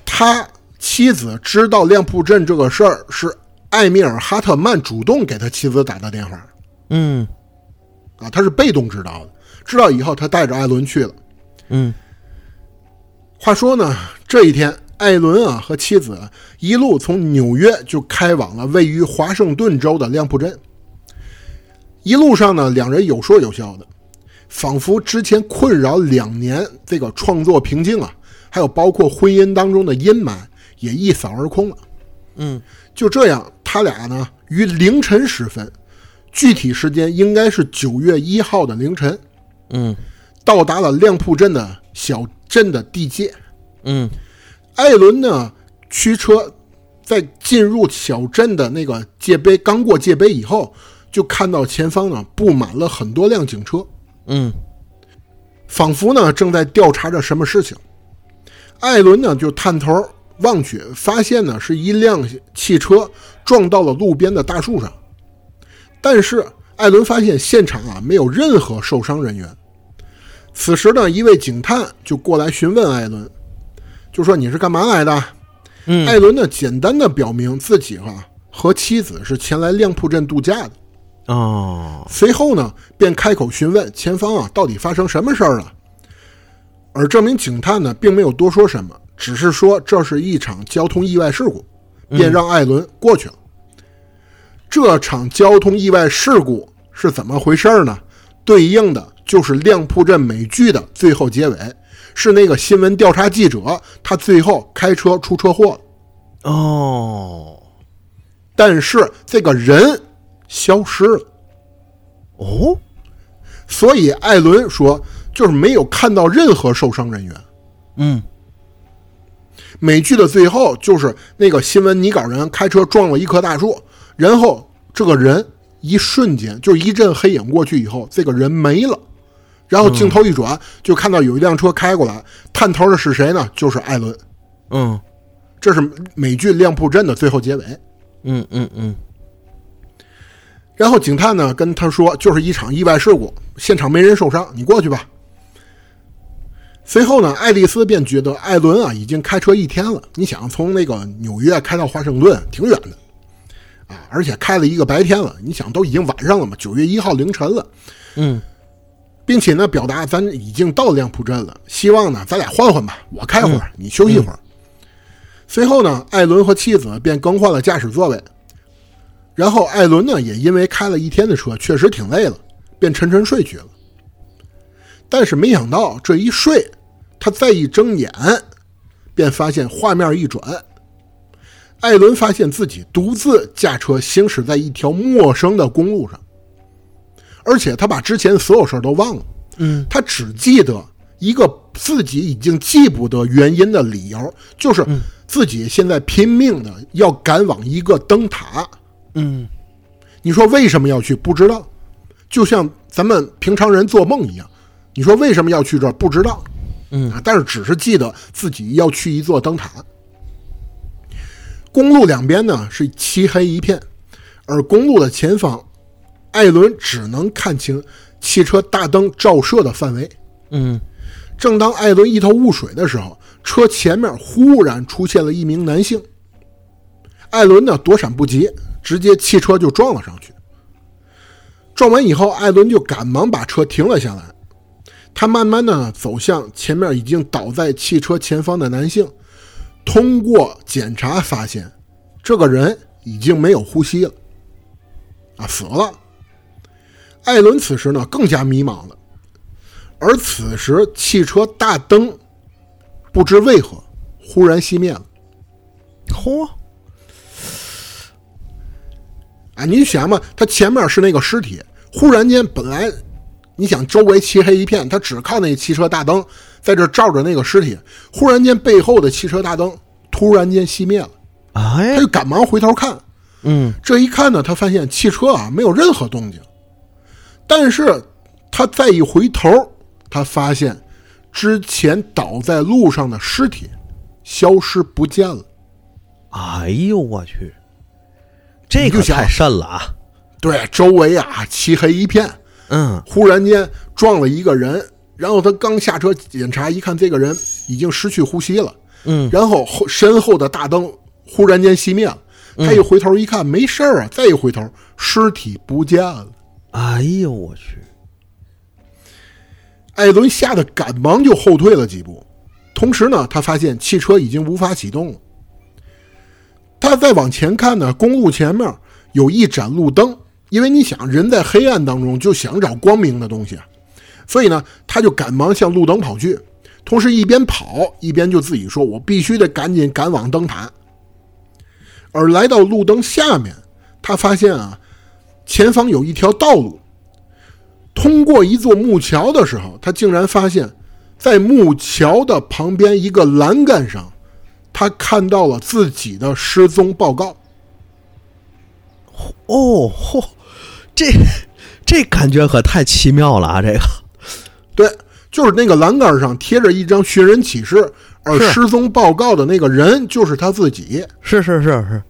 他妻子知道亮铺镇这个事儿是艾米尔·哈特曼主动给他妻子打的电话嗯啊，他是被动知道的。知道以后，他带着艾伦去了。嗯话说呢，这一天，艾伦啊和妻子一路从纽约就开往了位于华盛顿州的亮铺镇。一路上呢，两人有说有笑的，仿佛之前困扰两年这个创作瓶颈啊，还有包括婚姻当中的阴霾也一扫而空了。嗯就这样，他俩呢于凌晨时分，具体时间应该是九月一号的凌晨，嗯到达了亮铺镇的小镇的地界。嗯艾伦呢，驱车在进入小镇的那个界碑，刚过界碑以后，就看到前方呢布满了很多辆警车，嗯仿佛呢正在调查着什么事情。艾伦呢就探头望去，发现呢是一辆汽车撞到了路边的大树上，但是艾伦发现现场啊没有任何受伤人员。此时呢，一位警探就过来询问艾伦，就说你是干嘛来的？嗯艾伦呢，简单的表明自己啊和妻子是前来亮铺镇度假的。哦随后呢，便开口询问前方啊到底发生什么事儿了。而这名警探呢，并没有多说什么，只是说这是一场交通意外事故，便让艾伦过去了。这场交通意外事故是怎么回事呢？对应的就是亮铺镇美剧的最后结尾，是那个新闻调查记者他最后开车出车祸了。哦但是这个人消失了，哦所以艾伦说就是没有看到任何受伤人员。嗯美剧的最后就是那个新闻拟稿人开车撞了一棵大树，然后这个人一瞬间就一阵黑影过去以后，这个人没了。然后镜头一转，就看到有一辆车开过来，探头的是谁呢？就是艾伦。嗯这是美剧《亮铺镇》的最后结尾。嗯嗯嗯然后警探呢跟他说，就是一场意外事故，现场没人受伤，你过去吧。随后呢，爱丽丝便觉得艾伦啊已经开车一天了。你想从那个纽约开到华盛顿，挺远的啊，而且开了一个白天了。你想都已经晚上了嘛，九月一号凌晨了，嗯并且呢，表达咱已经到亮浦镇了，希望呢咱俩换换吧，我开会儿，你休息一会儿。随后呢，艾伦和妻子便更换了驾驶座位，然后艾伦呢也因为开了一天的车，确实挺累了，便沉沉睡去了。但是没想到这一睡，他再一睁眼，便发现画面一转，艾伦发现自己独自驾车行驶在一条陌生的公路上，而且他把之前所有事儿都忘了。嗯他只记得一个自己已经记不得原因的理由，就是自己现在拼命的要赶往一个灯塔。嗯你说为什么要去？不知道，就像咱们平常人做梦一样。你说为什么要去这？不知道，嗯啊，但是只是记得自己要去一座灯塔。公路两边呢是漆黑一片，而公路的前方，艾伦只能看清汽车大灯照射的范围。嗯正当艾伦一头雾水的时候，车前面忽然出现了一名男性。艾伦呢躲闪不及，直接汽车就撞了上去。撞完以后，艾伦就赶忙把车停了下来。他慢慢的走向前面已经倒在汽车前方的男性，通过检查发现，这个人已经没有呼吸了，啊，死了。艾伦此时呢更加迷茫了。而此时，汽车大灯不知为何忽然熄灭了。嚯哎，你想嘛，他前面是那个尸体，忽然间本来你想周围漆黑一片，他只靠那汽车大灯在这照着那个尸体，忽然间背后的汽车大灯突然间熄灭了，哎他就赶忙回头看，嗯这一看呢，他发现汽车啊没有任何动静，但是他再一回头，他发现之前倒在路上的尸体消失不见了。哎呦我去，这你就想可太甚了啊！对，周围啊漆黑一片，嗯忽然间撞了一个人，然后他刚下车检查，一看这个人已经失去呼吸了，嗯然后后身后的大灯忽然间熄灭了，他一回头一看没事儿啊，再一回头尸体不见了。哎呦我去，艾伦吓得赶忙就后退了几步，同时呢，他发现汽车已经无法启动了。他再往前看呢，公路前面有一盏路灯，因为你想，人在黑暗当中就想找光明的东西，所以呢，他就赶忙向路灯跑去，同时一边跑一边就自己说：“我必须得赶紧赶往灯塔。”而来到路灯下面，他发现啊，前方有一条道路。通过一座木桥的时候，他竟然发现，在木桥的旁边一个栏杆上，他看到了自己的失踪报告。哦嚯，这这感觉可太奇妙了啊！这个对，就是那个栏杆上贴着一张寻人启事，而失踪报告的那个人就是他自己。是是是是，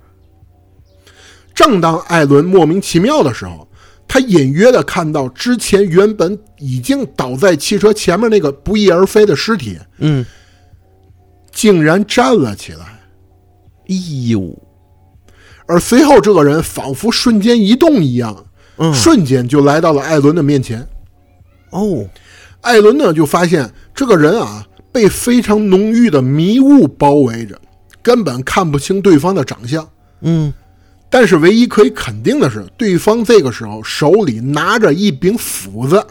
正当艾伦莫名其妙的时候，他隐约的看到之前原本已经倒在汽车前面那个不翼而飞的尸体，嗯，竟然站了起来。哎呦，而随后，这个人仿佛瞬间移动一样，嗯瞬间就来到了艾伦的面前。哦，艾伦呢，就发现这个人啊，被非常浓郁的迷雾包围着，根本看不清对方的长相。嗯，但是唯一可以肯定的是，对方这个时候手里拿着一柄斧子，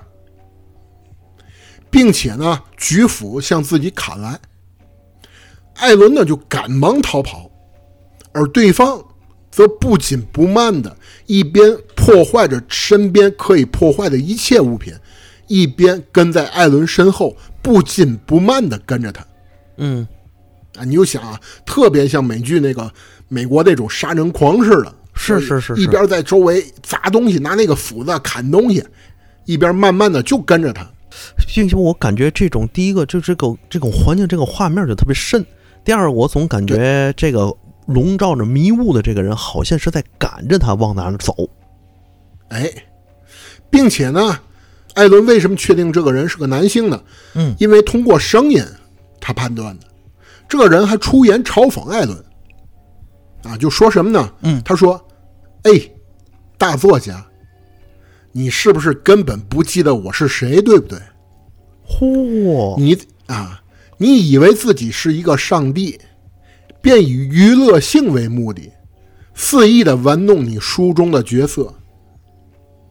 并且呢，举斧向自己砍来。艾伦呢，就赶忙逃跑，而对方则不紧不慢的一边破坏着身边可以破坏的一切物品，一边跟在艾伦身后不紧不慢的跟着他。嗯，啊，你就想啊，特别像美剧那个美国那种杀人狂似的是是是是，一边在周围砸东西，拿那个斧子砍东西，一边慢慢的就跟着他。并且我感觉这种第一个就这个这种环境这个画面就特别瘆。第二，我总感觉这个笼罩着迷雾的这个人好像是在赶着他往哪儿走。哎，并且呢，艾伦为什么确定这个人是个男性呢？嗯，因为通过声音，他判断的，这个人还出言嘲讽艾伦，啊，就说什么呢？嗯，他说：“哎，大作家，你是不是根本不记得我是谁，对不对？嚯，你啊，你以为自己是一个上帝，便以娱乐性为目的，肆意的玩弄你书中的角色。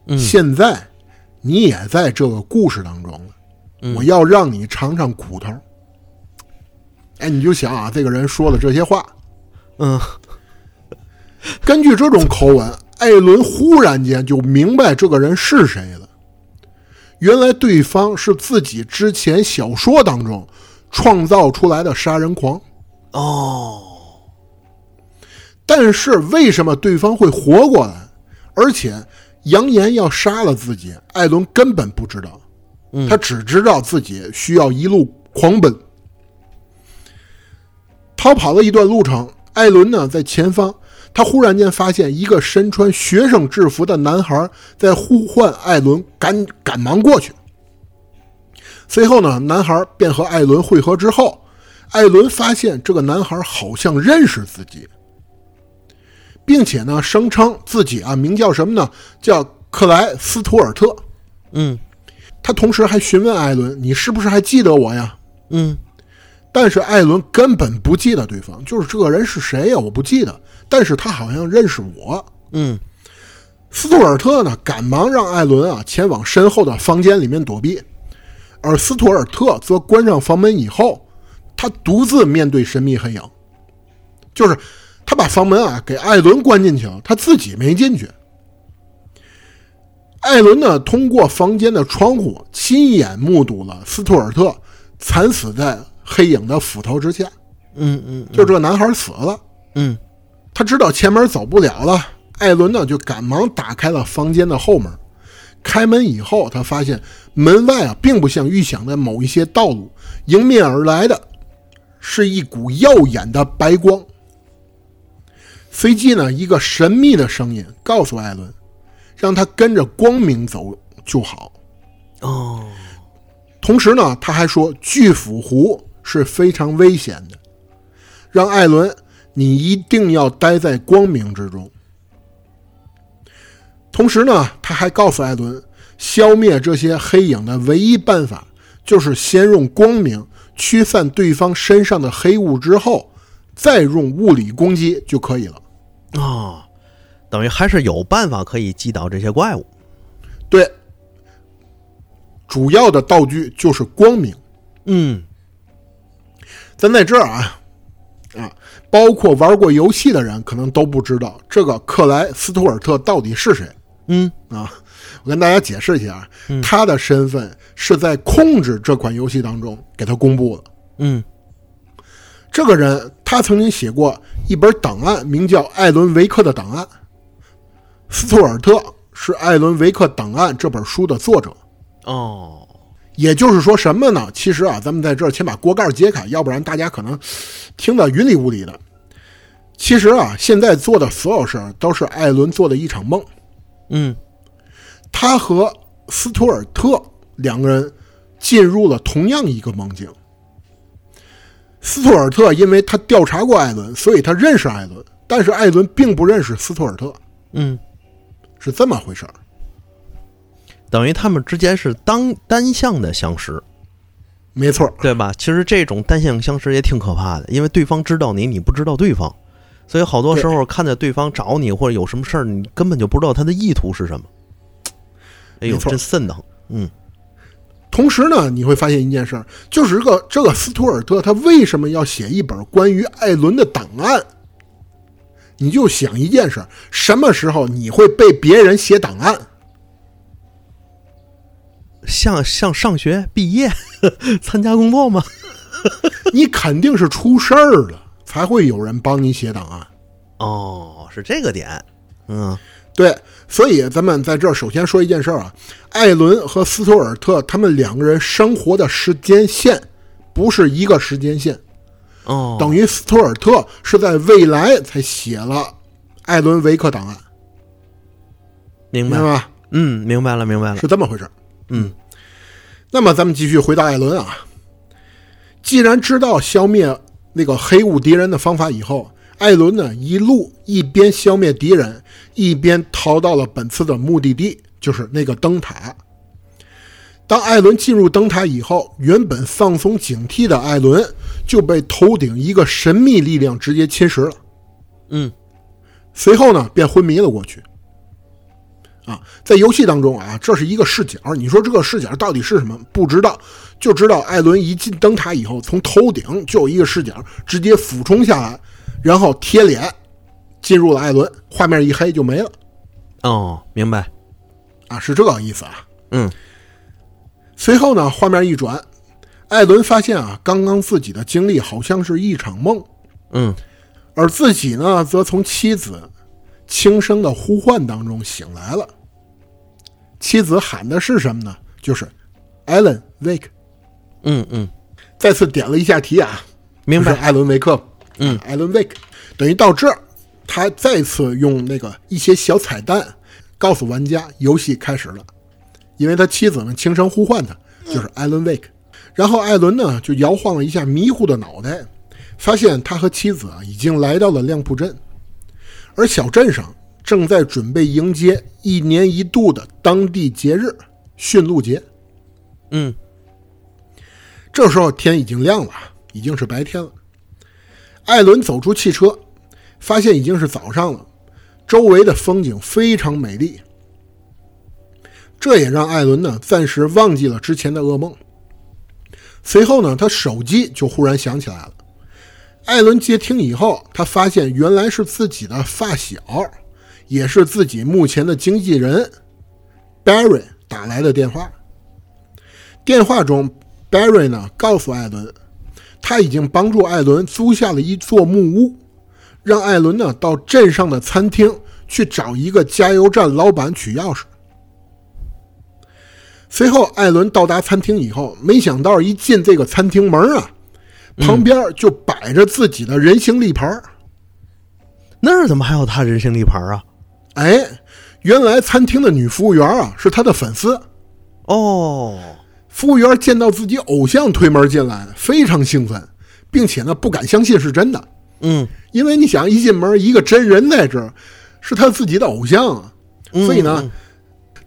嗯现在你也在这个故事当中了，嗯我要让你尝尝苦头。哎，你就想啊，这个人说的这些话，嗯，(laughs) 根据这种口吻，艾伦忽然间就明白这个人是谁了。原来对方是自己之前小说当中创造出来的杀人狂。哦，但是为什么对方会活过来，而且扬言要杀了自己？艾伦根本不知道，嗯他只知道自己需要一路狂奔。逃跑了一段路程，艾伦呢在前方，他忽然间发现一个身穿学生制服的男孩在呼唤艾伦，赶赶忙过去。随后呢，男孩便和艾伦会合之后，艾伦发现这个男孩好像认识自己，并且呢声称自己啊名叫什么呢？叫克莱斯图尔特。嗯他同时还询问艾伦：“你是不是还记得我呀嗯，？”但是艾伦根本不记得对方，就是这个人是谁呀？我不记得。但是他好像认识我。嗯斯图尔特呢，赶忙让艾伦啊前往身后的房间里面躲避，而斯图尔特则关上房门以后，他独自面对神秘黑影，就是他把房门啊给艾伦关进去了，他自己没进去。艾伦呢，通过房间的窗户亲眼目睹了斯图尔特惨死在黑影的斧头之下，嗯嗯就这个男孩死了。嗯他知道前门走不了了，艾伦呢就赶忙打开了房间的后门。开门以后，他发现门外啊，并不像预想的某一些道路，迎面而来的是一股耀眼的白光。随即呢，一个神秘的声音告诉艾伦，让他跟着光明走就好。哦，同时呢，他还说巨斧湖是非常危险的，让艾伦你一定要待在光明之中。同时呢，他还告诉艾伦，消灭这些黑影的唯一办法就是先用光明驱散对方身上的黑雾，之后再用物理攻击就可以了。啊，等于还是有办法可以击倒这些怪物。对，主要的道具就是光明。嗯咱在这儿啊啊，包括玩过游戏的人可能都不知道这个克莱斯图尔特到底是谁嗯啊。我跟大家解释一下，嗯他的身份是在控制这款游戏当中给他公布的。嗯这个人他曾经写过一本档案，名叫《艾伦维克的档案》。斯图尔特是《艾伦维克档案》这本书的作者。哦，也就是说什么呢？其实啊，咱们在这儿先把锅盖揭开，要不然大家可能听得云里雾里的。其实啊，现在做的所有事儿都是艾伦做的一场梦。嗯他和斯图尔特两个人进入了同样一个梦境。斯图尔特因为他调查过艾伦，所以他认识艾伦，但是艾伦并不认识斯图尔特，嗯，是这么回事儿。等于他们之间是单单向的相识，没错，对吧？其实这种单向相识也挺可怕的，因为对方知道你，你不知道对方，所以好多时候看着对方找你或者有什么事儿，你根本就不知道他的意图是什么。哎呦，真瘆得慌。嗯同时呢，你会发现一件事儿，就是这个这个斯图尔特他为什么要写一本关于艾伦的档案？你就想一件事儿，什么时候你会被别人写档案？像像上学毕业参加工作吗？(laughs) 你肯定是出事儿了，才会有人帮你写档案。哦，是这个点。嗯对，所以咱们在这儿首先说一件事儿啊，艾伦和斯图尔特他们两个人生活的时间线不是一个时间线，哦，等于斯图尔特是在未来才写了艾伦维克档案，明白明白吧？嗯，明白了，明白了。是这么回事儿。嗯那么咱们继续回到艾伦啊，既然知道消灭那个黑雾敌人的方法以后，艾伦呢一路一边消灭敌人，一边逃到了本次的目的地，就是那个灯塔。当艾伦进入灯塔以后，原本放松警惕的艾伦就被头顶一个神秘力量直接侵蚀了，嗯随后呢便昏迷了过去。啊，在游戏当中啊，这是一个视角。你说这个视角到底是什么？不知道，就知道艾伦一进灯塔以后，从头顶就有一个视角直接俯冲下来，然后贴脸进入了艾伦，画面一黑就没了。哦，明白。啊，是这个意思啊。嗯随后呢，画面一转，艾伦发现啊，刚刚自己的经历好像是一场梦，嗯而自己呢，则从妻子轻声的呼唤当中醒来了。妻子喊的是什么呢？就是 “Alan Wake”。嗯嗯，再次点了一下题啊，明白。艾伦维克，嗯艾伦维克，等于到这儿，他再次用那个一些小彩蛋告诉玩家游戏开始了，因为他妻子呢轻声呼唤他，就是艾伦维克。然后艾伦呢就摇晃了一下迷糊的脑袋，发现他和妻子啊已经来到了亮铺镇，而小镇上正在准备迎接一年一度的当地节日驯鹿节。嗯这时候天已经亮了，已经是白天了。艾伦走出汽车，发现已经是早上了，周围的风景非常美丽。这也让艾伦呢暂时忘记了之前的噩梦。随后呢，他手机就忽然响起来了。艾伦接听以后，他发现原来是自己的发小，也是自己目前的经纪人 Barry 打来的电话。电话中，Barry 呢告诉艾伦，他已经帮助艾伦租下了一座木屋，让艾伦呢到镇上的餐厅去找一个加油站老板取钥匙。随后，艾伦到达餐厅以后，没想到一进这个餐厅门啊，旁边就摆着自己的人形立牌儿。那儿怎么还有他人形立牌啊？哎，原来餐厅的女服务员啊是他的粉丝。哦，服务员见到自己偶像推门进来，非常兴奋，并且呢不敢相信是真的，嗯。因为你想一进门一个真人在这儿，是他自己的偶像啊，嗯所以呢，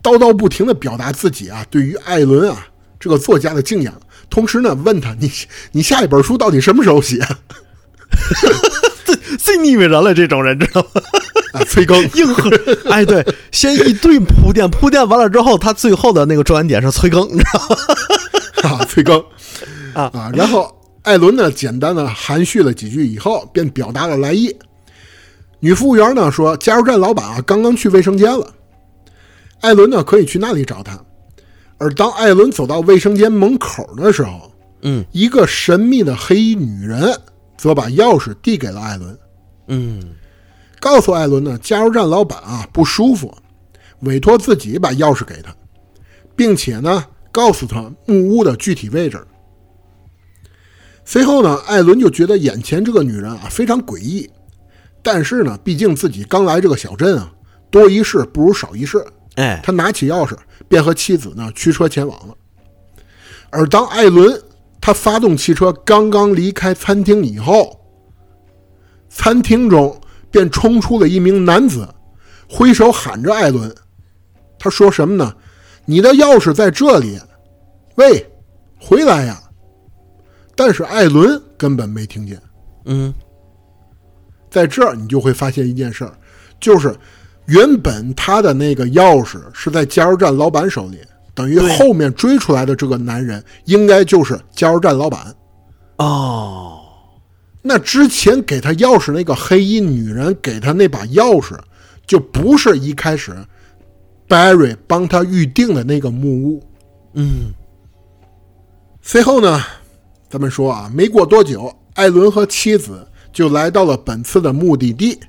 叨叨不停的表达自己啊对于艾伦啊这个作家的敬仰，同时呢问他你你下一本书到底什么时候写 (laughs) 最腻歪人了，这种人知道吗？啊？催更 (laughs) 硬核，哎，对，先一顿铺垫，铺垫完了之后，他最后的那个着眼点是催更，你知道吗？(laughs) 啊，催更啊啊！然后艾伦呢，简单的含蓄了几句以后，便表达了来意。女服务员呢说，加油站老板啊刚刚去卫生间了，艾伦呢可以去那里找他。而当艾伦走到卫生间门口的时候，嗯。一个神秘的黑衣女人则把钥匙递给了艾伦，嗯。告诉艾伦呢，加油站老板啊不舒服，委托自己把钥匙给他，并且呢告诉他木屋的具体位置。随后呢，艾伦就觉得眼前这个女人啊非常诡异，但是呢，毕竟自己刚来这个小镇啊，多一事不如少一事。哎，他拿起钥匙，便和妻子呢驱车前往了。而当艾伦他发动汽车刚刚离开餐厅以后，餐厅中便冲出了一名男子，挥手喊着艾伦。他说什么呢？你的钥匙在这里，喂，回来呀！但是艾伦根本没听见。嗯在这儿你就会发现一件事儿，就是原本他的那个钥匙是在加油站老板手里，等于后面追出来的这个男人应该就是加油站老板。哦，那之前给他钥匙那个黑衣女人给他那把钥匙，就不是一开始 Barry 帮他预定的那个木屋。嗯随后呢，咱们说啊，没过多久，艾伦和妻子就来到了本次的目的地，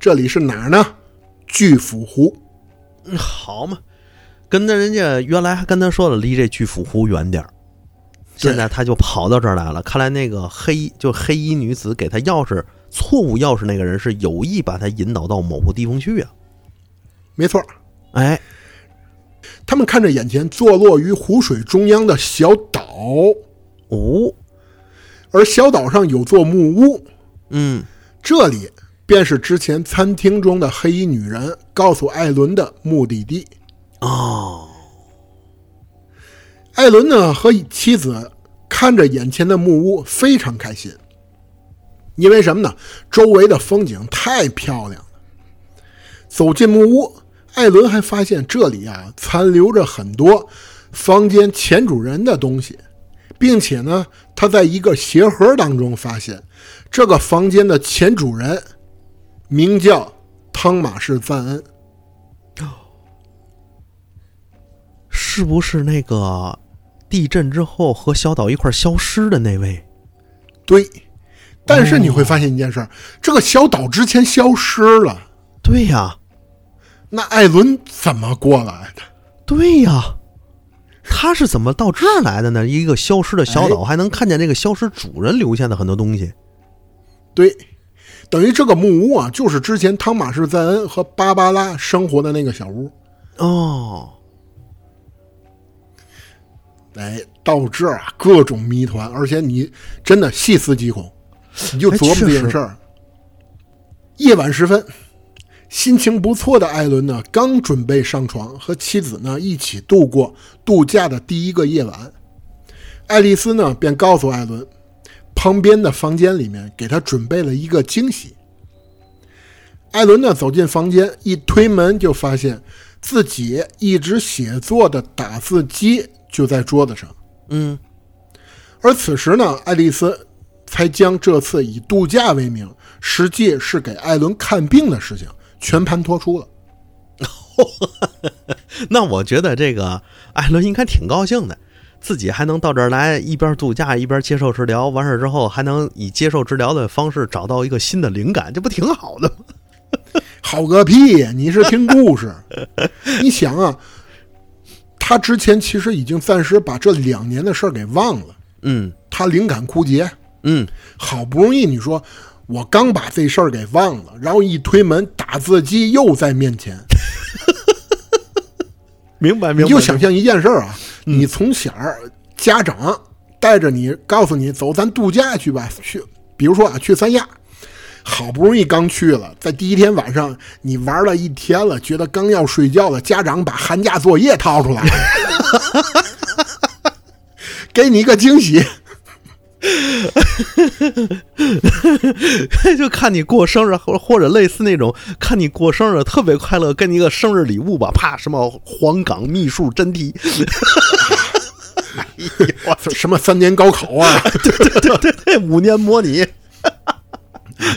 这里是哪儿呢？巨斧湖。嗯好嘛，跟着人家原来还跟他说了，离这巨斧湖远点儿。现在他就跑到这儿来了。看来那个黑就黑衣女子给他钥匙错误钥匙那个人是有意把他引导到某个地方去啊。没错，哎，他们看着眼前坐落于湖水中央的小岛，哦，而小岛上有座木屋，嗯，这里便是之前餐厅中的黑衣女人告诉艾伦的目的地。哦，艾伦呢和妻子看着眼前的木屋，非常开心，因为什么呢？周围的风景太漂亮了。走进木屋，艾伦还发现这里啊残留着很多房间前主人的东西，并且呢，他在一个鞋盒当中发现，这个房间的前主人名叫汤马士·赞恩。是不是那个地震之后和小岛一块消失的那位？对，但是你会发现一件事儿，这个小岛之前消失了，对呀，那艾伦怎么过来的？对呀，他是怎么到这儿来的呢？一个消失的小岛，还能看见那个消失主人留下的很多东西。对，等于这个木屋啊，就是之前汤马士·赞恩和芭芭拉生活的那个小屋。哦，哎，到这儿啊，各种谜团，而且你真的细思极恐，你就琢磨这件事儿。夜晚时分，心情不错的艾伦呢，刚准备上床和妻子呢一起度过度假的第一个夜晚，爱丽丝呢便告诉艾伦，旁边的房间里面给他准备了一个惊喜。艾伦呢走进房间，一推门就发现自己一直写作的打字机就在桌子上。嗯，而此时呢，爱丽丝才将这次以度假为名，实际是给艾伦看病的事情全盘托出了。(laughs) 那我觉得这个艾伦应该挺高兴的，自己还能到这儿来，一边度假一边接受治疗，完事儿之后还能以接受治疗的方式找到一个新的灵感，这不挺好的吗？(laughs) 好个屁呀！你是听故事？你想啊，他之前其实已经暂时把这两年的事儿给忘了，嗯他灵感枯竭，嗯，好不容易你说我刚把这事儿给忘了，然后一推门，打字机又在面前，(laughs) 明白明白。你就想象一件事儿啊，你从小家长带着你，告诉你走，咱度假去吧，去，比如说啊，去三亚，好不容易刚去了，在第一天晚上你玩了一天了，觉得刚要睡觉了，家长把寒假作业掏出来，(laughs) 给你一个惊喜。(laughs) 就看你过生日，或或者类似那种，看你过生日特别快乐，给你个生日礼物吧，啪，什么黄冈秘术真题，(laughs) 什么三年高考啊，(laughs) 对对对对，五年模拟，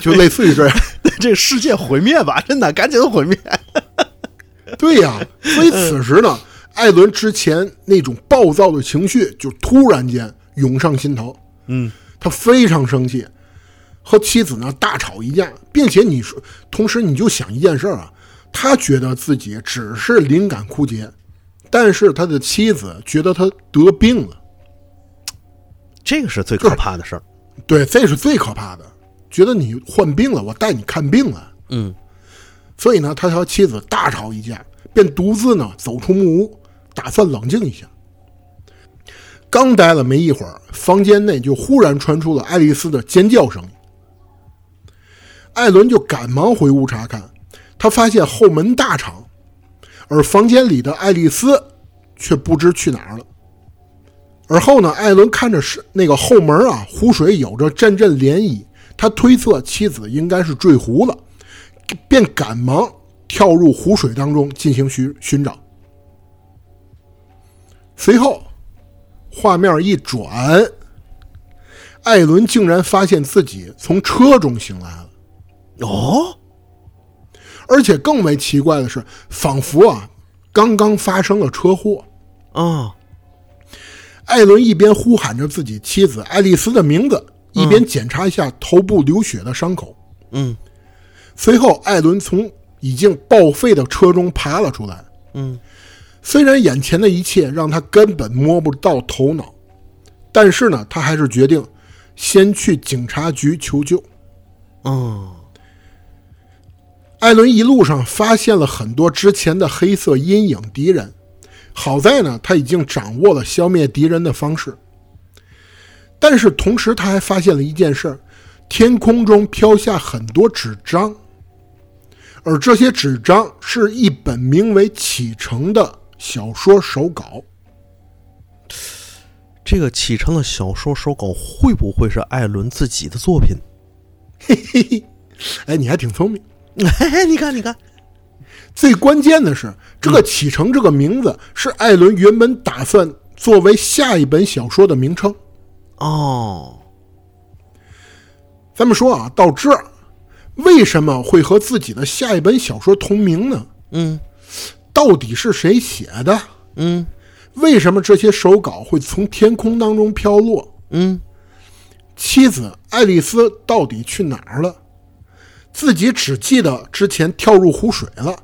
就类似于这样。这世界毁灭吧，真的，赶紧毁灭。对呀，所以此时呢，艾伦之前那种暴躁的情绪就突然间涌上心头。嗯，他非常生气，和妻子呢大吵一架，并且你说，同时你就想一件事啊，他觉得自己只是灵感枯竭，但是他的妻子觉得他得病了，这个是最可怕的事儿。对，这是最可怕的，觉得你患病了，我带你看病了。嗯，所以呢，他和妻子大吵一架，便独自呢走出木屋，打算冷静一下。刚待了没一会儿，房间内就忽然传出了爱丽丝的尖叫声。艾伦就赶忙回屋查看，他发现后门大敞，而房间里的爱丽丝却不知去哪儿了。而后呢，艾伦看着是那个后门啊，湖水有着阵阵涟漪，他推测妻子应该是坠湖了，便赶忙跳入湖水当中进行寻寻找。随后，画面一转，艾伦竟然发现自己从车中醒来了。哦，而且更为奇怪的是，仿佛啊，刚刚发生了车祸。啊，艾伦一边呼喊着自己妻子爱丽丝的名字，一边检查一下头部流血的伤口。嗯，随后，艾伦从已经报废的车中爬了出来。嗯虽然眼前的一切让他根本摸不到头脑，但是呢，他还是决定先去警察局求救。嗯，艾伦一路上发现了很多之前的黑色阴影敌人，好在呢，他已经掌握了消灭敌人的方式。但是同时，他还发现了一件事儿：天空中飘下很多纸张，而这些纸张是一本名为《启程》的小说手稿。这个启程的小说手稿会不会是艾伦自己的作品？嘿嘿嘿，哎，你还挺聪明。嘿嘿，你看，你看，最关键的是，这个“启程”这个名字是艾伦原本打算作为下一本小说的名称。哦，咱们说啊，到这儿，为什么会和自己的下一本小说同名呢？嗯到底是谁写的？嗯为什么这些手稿会从天空当中飘落？嗯，妻子爱丽丝到底去哪儿了？自己只记得之前跳入湖水了，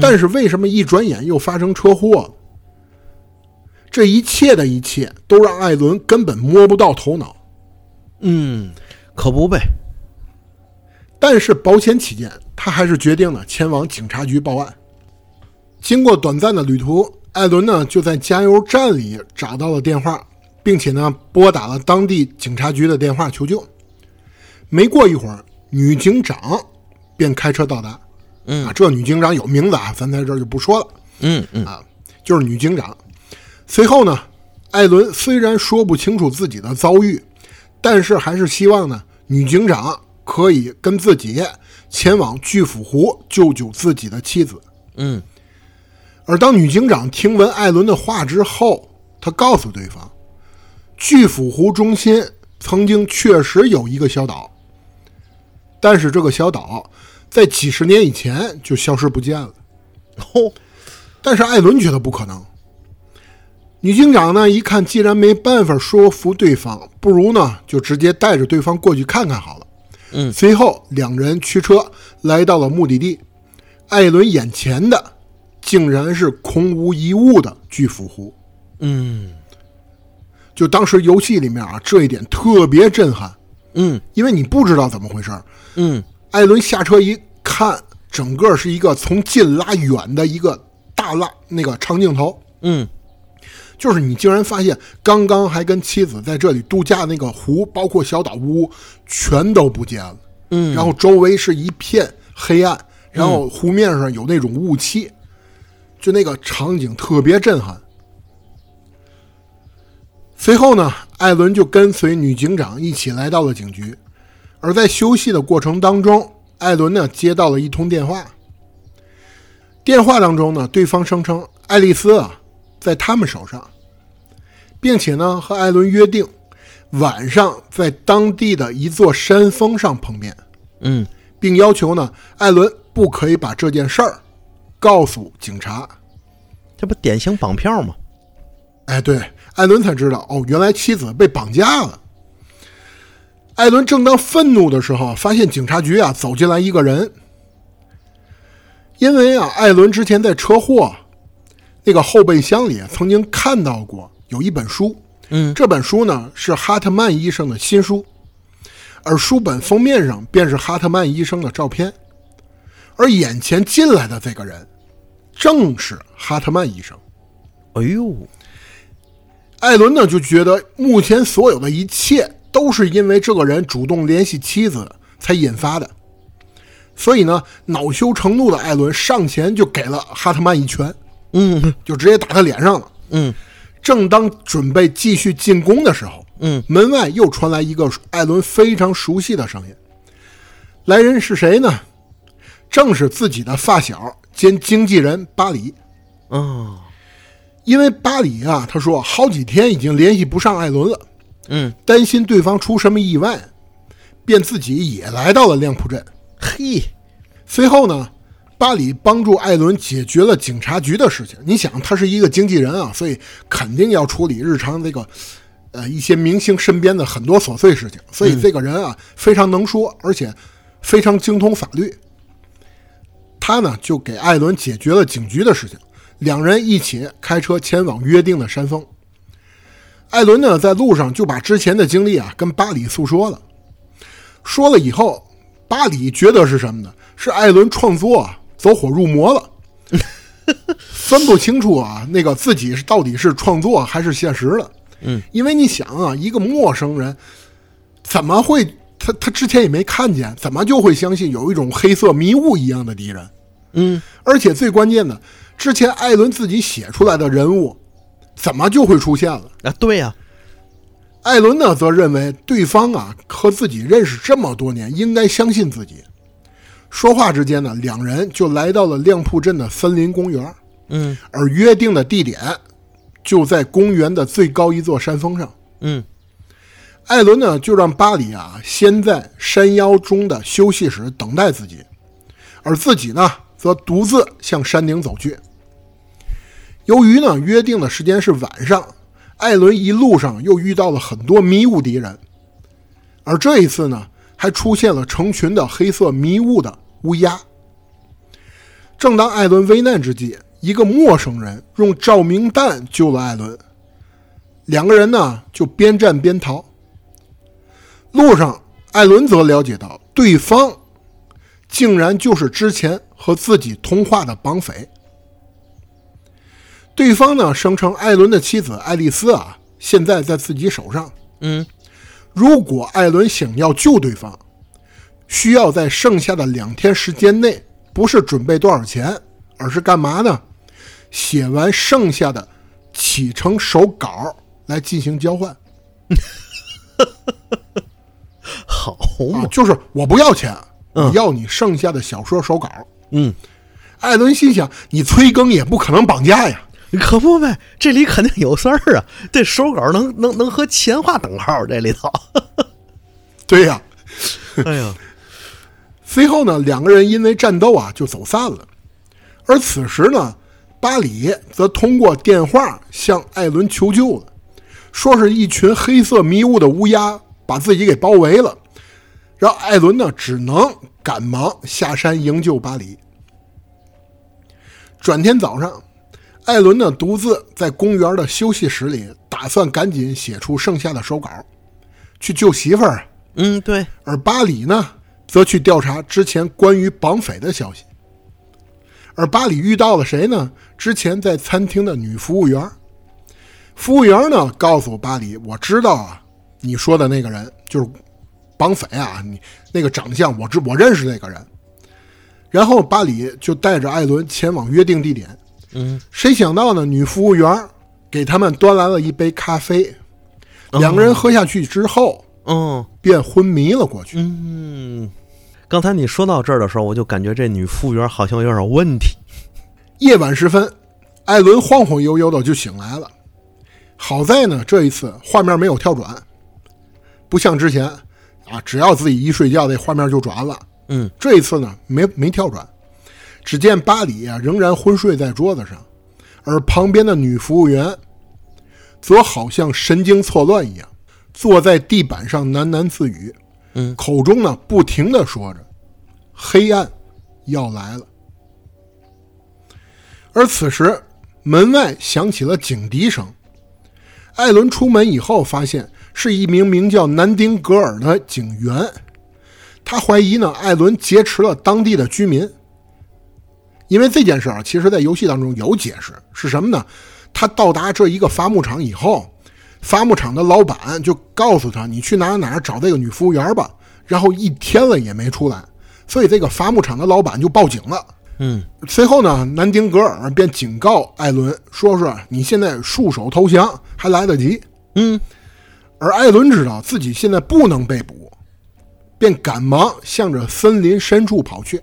但是为什么一转眼又发生车祸了？这一切的一切都让艾伦根本摸不到头脑。嗯，可不呗。但是保险起见，他还是决定了前往警察局报案。经过短暂的旅途，艾伦呢就在加油站里找到了电话，并且呢拨打了当地警察局的电话求救。没过一会儿，女警长便开车到达。嗯啊，这女警长有名字啊，咱在这儿就不说了，嗯嗯啊就是女警长。随后呢，艾伦虽然说不清楚自己的遭遇，但是还是希望呢女警长可以跟自己前往巨斧湖救救自己的妻子。嗯而当女警长听闻艾伦的话之后，她告诉对方，巨斧湖中心曾经确实有一个小岛，但是这个小岛在几十年以前就消失不见了。(laughs) 哦，但是艾伦觉得不可能。女警长呢，一看既然没办法说服对方，不如呢就直接带着对方过去看看好了。嗯随后两人驱车来到了目的地，艾伦眼前的竟然是空无一物的巨斧湖。嗯就当时游戏里面啊，这一点特别震撼，嗯因为你不知道怎么回事儿。嗯艾伦下车一看，整个是一个从近拉远的一个大拉那个长镜头。嗯就是你竟然发现，刚刚还跟妻子在这里度假那个湖，包括小岛屋，全都不见了。嗯，然后周围是一片黑暗，然后湖面上有那种雾气，就那个场景特别震撼。随后呢，艾伦就跟随女警长一起来到了警局，而在休息的过程当中，艾伦呢接到了一通电话。电话当中呢，对方声称爱丽丝啊在他们手上，并且呢和艾伦约定晚上在当地的一座山峰上碰面，嗯并要求呢艾伦不可以把这件事儿告诉警察。这不典型绑票吗？哎，对，艾伦才知道哦，原来妻子被绑架了。艾伦正当愤怒的时候，发现警察局啊走进来一个人。因为啊，艾伦之前在车祸那个后备箱里曾经看到过有一本书，嗯这本书呢是哈特曼医生的新书，而书本封面上便是哈特曼医生的照片，而眼前进来的这个人正是哈特曼医生。哎呦，艾伦呢就觉得目前所有的一切都是因为这个人主动联系妻子才引发的，所以呢，恼羞成怒的艾伦上前就给了哈特曼一拳，嗯就直接打他脸上了。嗯正当准备继续进攻的时候，嗯，门外又传来一个艾伦非常熟悉的声音。来人是谁呢？正是自己的发小兼经纪人巴里。哦，因为巴里啊，他说好几天已经联系不上艾伦了，嗯，担心对方出什么意外，便自己也来到了亮浦镇。嘿，随后呢，巴里帮助艾伦解决了警察局的事情。你想，他是一个经纪人啊，所以肯定要处理日常这个，呃，一些明星身边的很多琐碎事情。所以这个人啊，非常能说，而且非常精通法律。他呢就给艾伦解决了警局的事情，两人一起开车前往约定的山峰。艾伦呢在路上就把之前的经历啊跟巴里诉说了，说了以后，巴里觉得是什么呢？是艾伦创作啊走火入魔了，(laughs) 分不清楚啊那个自己是到底是创作还是现实了。嗯，因为你想啊，一个陌生人怎么会他他之前也没看见，怎么就会相信有一种黑色迷雾一样的敌人？嗯，而且最关键的，之前艾伦自己写出来的人物，怎么就会出现了？啊，对呀、艾伦呢，则认为对方啊和自己认识这么多年，应该相信自己。说话之间呢，两人就来到了亮铺镇的森林公园，嗯而约定的地点就在公园的最高一座山峰上。嗯艾伦呢，就让巴里啊先在山腰中的休息室等待自己，而自己呢，则独自向山顶走去。由于呢约定的时间是晚上，艾伦一路上又遇到了很多迷雾敌人，而这一次呢，还出现了成群的黑色迷雾的乌鸦。正当艾伦危难之际，一个陌生人用照明弹救了艾伦，两个人呢就边战边逃。路上，艾伦则了解到对方竟然就是之前和自己通话的绑匪。对方呢声称艾伦的妻子爱丽丝啊现在在自己手上，嗯如果艾伦想要救对方，需要在剩下的两天时间内，不是准备多少钱，而是干嘛呢？写完剩下的启程手稿来进行交换。(laughs) 好嘛，，啊就是我不要钱，嗯我要你剩下的小说手稿。嗯，艾伦心想，你催更也不可能绑架呀。可不呗，这里肯定有事儿啊，这手稿能能能和钱画等号，这里头，(laughs) 对呀、哎呀，随后呢，两个人因为战斗啊就走散了。而此时呢，巴里则通过电话向艾伦求救了，说是一群黑色迷雾的乌鸦把自己给包围了，让艾伦呢只能赶忙下山营救巴里。转天早上，艾伦呢独自在公园的休息室里，打算赶紧写出剩下的手稿，去救媳妇儿啊。嗯，对，而巴里呢，则去调查之前关于绑匪的消息。而巴里遇到了谁呢？之前在餐厅的女服务员。服务员呢，告诉巴里：“我知道啊，你说的那个人就是绑匪啊，你那个长相我知我认识那个人。”然后巴里就带着艾伦前往约定地点。嗯，谁想到呢？女服务员给他们端来了一杯咖啡，两个人喝下去之后，嗯便昏迷了过去。嗯，刚才你说到这儿的时候，我就感觉这女服务员好像有点问题。夜晚时分，艾伦晃晃悠悠的就醒来了。好在呢，这一次画面没有跳转，不像之前啊，只要自己一睡觉，这画面就转了。嗯，这一次呢，没没跳转。只见巴里啊仍然昏睡在桌子上，而旁边的女服务员则好像神经错乱一样，坐在地板上喃喃自语，嗯，口中呢不停的说着：“黑暗要来了。”而此时，门外响起了警笛声。艾伦出门以后，发现是一名名叫南丁格尔的警员。他怀疑呢，艾伦劫持了当地的居民。因为这件事啊，其实在游戏当中有解释，是什么呢？他到达这一个伐木场以后，伐木场的老板就告诉他：“你去哪儿哪儿找这个女服务员吧。”然后一天了也没出来，所以这个伐木场的老板就报警了。嗯随后呢，南丁格尔便警告艾伦，说是你现在束手投降还来得及。嗯而艾伦知道自己现在不能被捕，便赶忙向着森林深处跑去。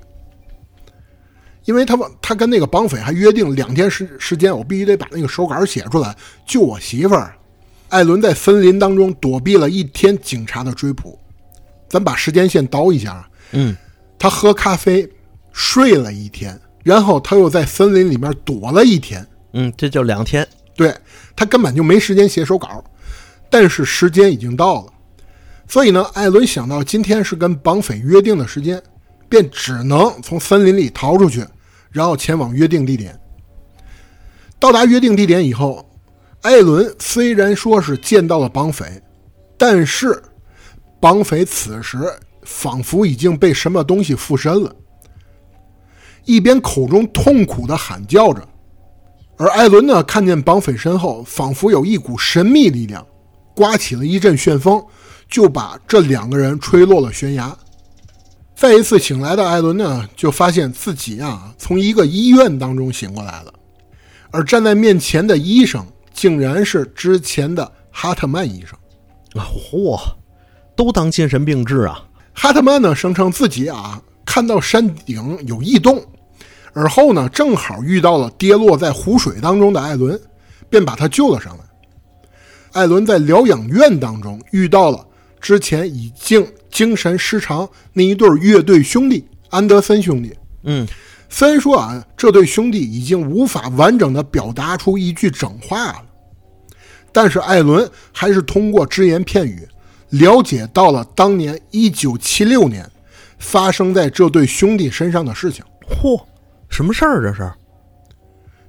因为他们他跟那个绑匪还约定两天时时间，我必须得把那个手稿写出来救我媳妇儿。艾伦在森林当中躲避了一天警察的追捕。咱把时间线倒一下，嗯他喝咖啡，睡了一天，然后他又在森林里面躲了一天。嗯，这就两天。对他根本就没时间写手稿，但是时间已经到了，所以呢，艾伦想到今天是跟绑匪约定的时间，便只能从森林里逃出去，然后前往约定地点。到达约定地点以后，艾伦虽然说是见到了绑匪，但是绑匪此时仿佛已经被什么东西附身了，一边口中痛苦地喊叫着，而艾伦呢，看见绑匪身后仿佛有一股神秘力量，刮起了一阵旋风，就把这两个人吹落了悬崖。再一次醒来的艾伦呢，就发现自己啊，从一个医院当中醒过来了。而站在面前的医生，竟然是之前的哈特曼医生。啊，嚯，都当精神病治啊！哈特曼呢，声称自己啊看到山顶有异动，而后呢，正好遇到了跌落在湖水当中的艾伦，便把他救了上来。艾伦在疗养院当中遇到了之前已经精神失常那一对乐队兄弟安德森兄弟。嗯。虽然说啊，这对兄弟已经无法完整的表达出一句整话了，但是艾伦还是通过只言片语了解到了当年一九七六年发生在这对兄弟身上的事情。嚯，什么事儿？这是？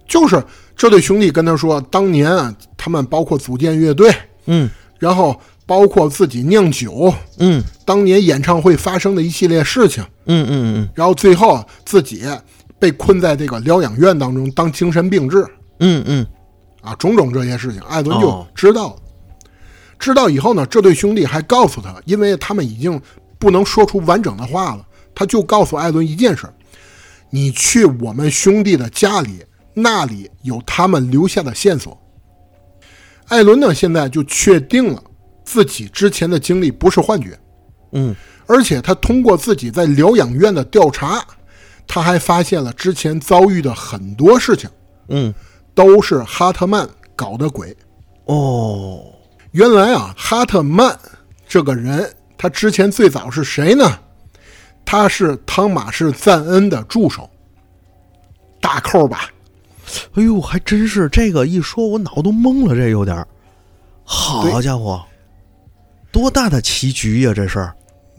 就是这对兄弟跟他说，当年啊，他们包括组建乐队，嗯，然后包括自己酿酒，嗯，当年演唱会发生的一系列事情，嗯嗯嗯，然后最后自己。被困在这个疗养院当中当精神病治，嗯嗯，啊，种种这些事情，艾伦就知道了。知道以后呢，这对兄弟还告诉他，因为他们已经不能说出完整的话了，他就告诉艾伦一件事：你去我们兄弟的家里，那里有他们留下的线索。艾伦呢，现在就确定了自己之前的经历不是幻觉，嗯，而且他通过自己在疗养院的调查。他还发现了之前遭遇的很多事情，嗯，都是哈特曼搞的鬼。哦，原来啊，哈特曼这个人，他之前最早是谁呢？他是汤马士·赞恩的助手。大扣吧？哎呦，还真是这个一说，我脑都懵了。这有点儿，好家伙，多大的棋局呀！这是。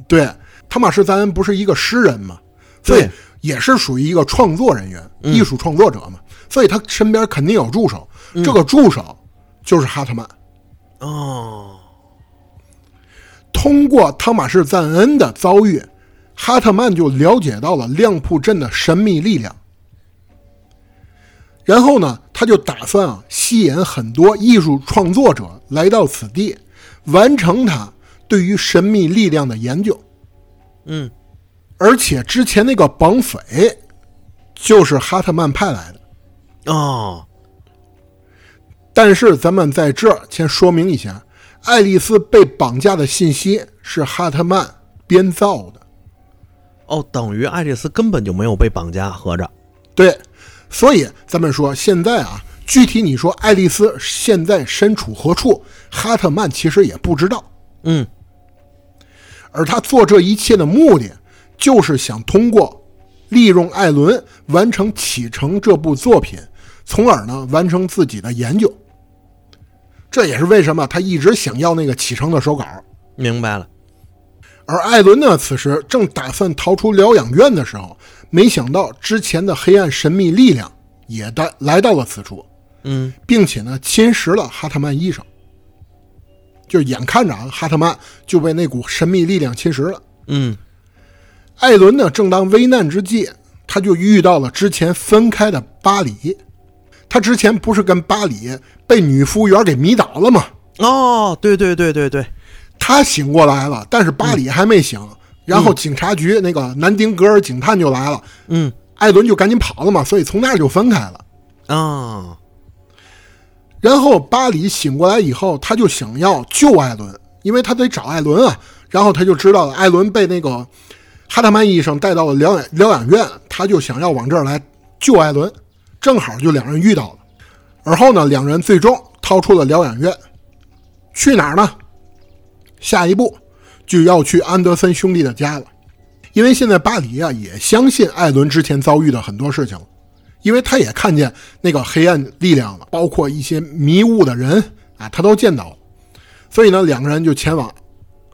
对，汤马士·赞恩不是一个诗人嘛，所以。也是属于一个创作人员、艺术创作者嘛，所以他身边肯定有助手。这个助手就是哈特曼。哦，通过汤马士·赞恩的遭遇，哈特曼就了解到了亮铺镇的神秘力量。然后呢，他就打算啊，吸引很多艺术创作者来到此地，完成他对于神秘力量的研究。嗯。而且之前那个绑匪，就是哈特曼派来的，哦。但是咱们在这儿先说明一下，爱丽丝被绑架的信息是哈特曼编造的。哦，等于爱丽丝根本就没有被绑架，合着。对，所以咱们说现在啊，具体你说爱丽丝现在身处何处，哈特曼其实也不知道。嗯。而他做这一切的目的。就是想通过利用艾伦完成《启程》这部作品，从而呢完成自己的研究。这也是为什么他一直想要那个《启程》的手稿。明白了。而艾伦呢，此时正打算逃出疗养院的时候，没想到之前的黑暗神秘力量也来来到了此处，嗯，并且呢侵蚀了哈特曼医生。就眼看着啊，哈特曼就被那股神秘力量侵蚀了。嗯。艾伦呢，正当危难之际，他就遇到了之前分开的巴里。他之前不是跟巴里被女服务员给迷倒了吗？哦，对对对对对，他醒过来了，但是巴里还没醒。然后警察局那个南丁格尔警探就来了，嗯，艾伦就赶紧跑了嘛，所以从那儿就分开了。啊，然后巴里醒过来以后，他就想要救艾伦，因为他得找艾伦啊。然后他就知道了，艾伦被那个。哈特曼医生带到了疗养疗养院，他就想要往这儿来救艾伦，正好就两人遇到了。而后呢，两人最终逃出了疗养院，去哪儿呢？下一步就要去安德森兄弟的家了，因为现在巴黎啊也相信艾伦之前遭遇的很多事情了，因为他也看见那个黑暗力量了，包括一些迷雾的人啊，他都见到了。所以呢，两个人就前往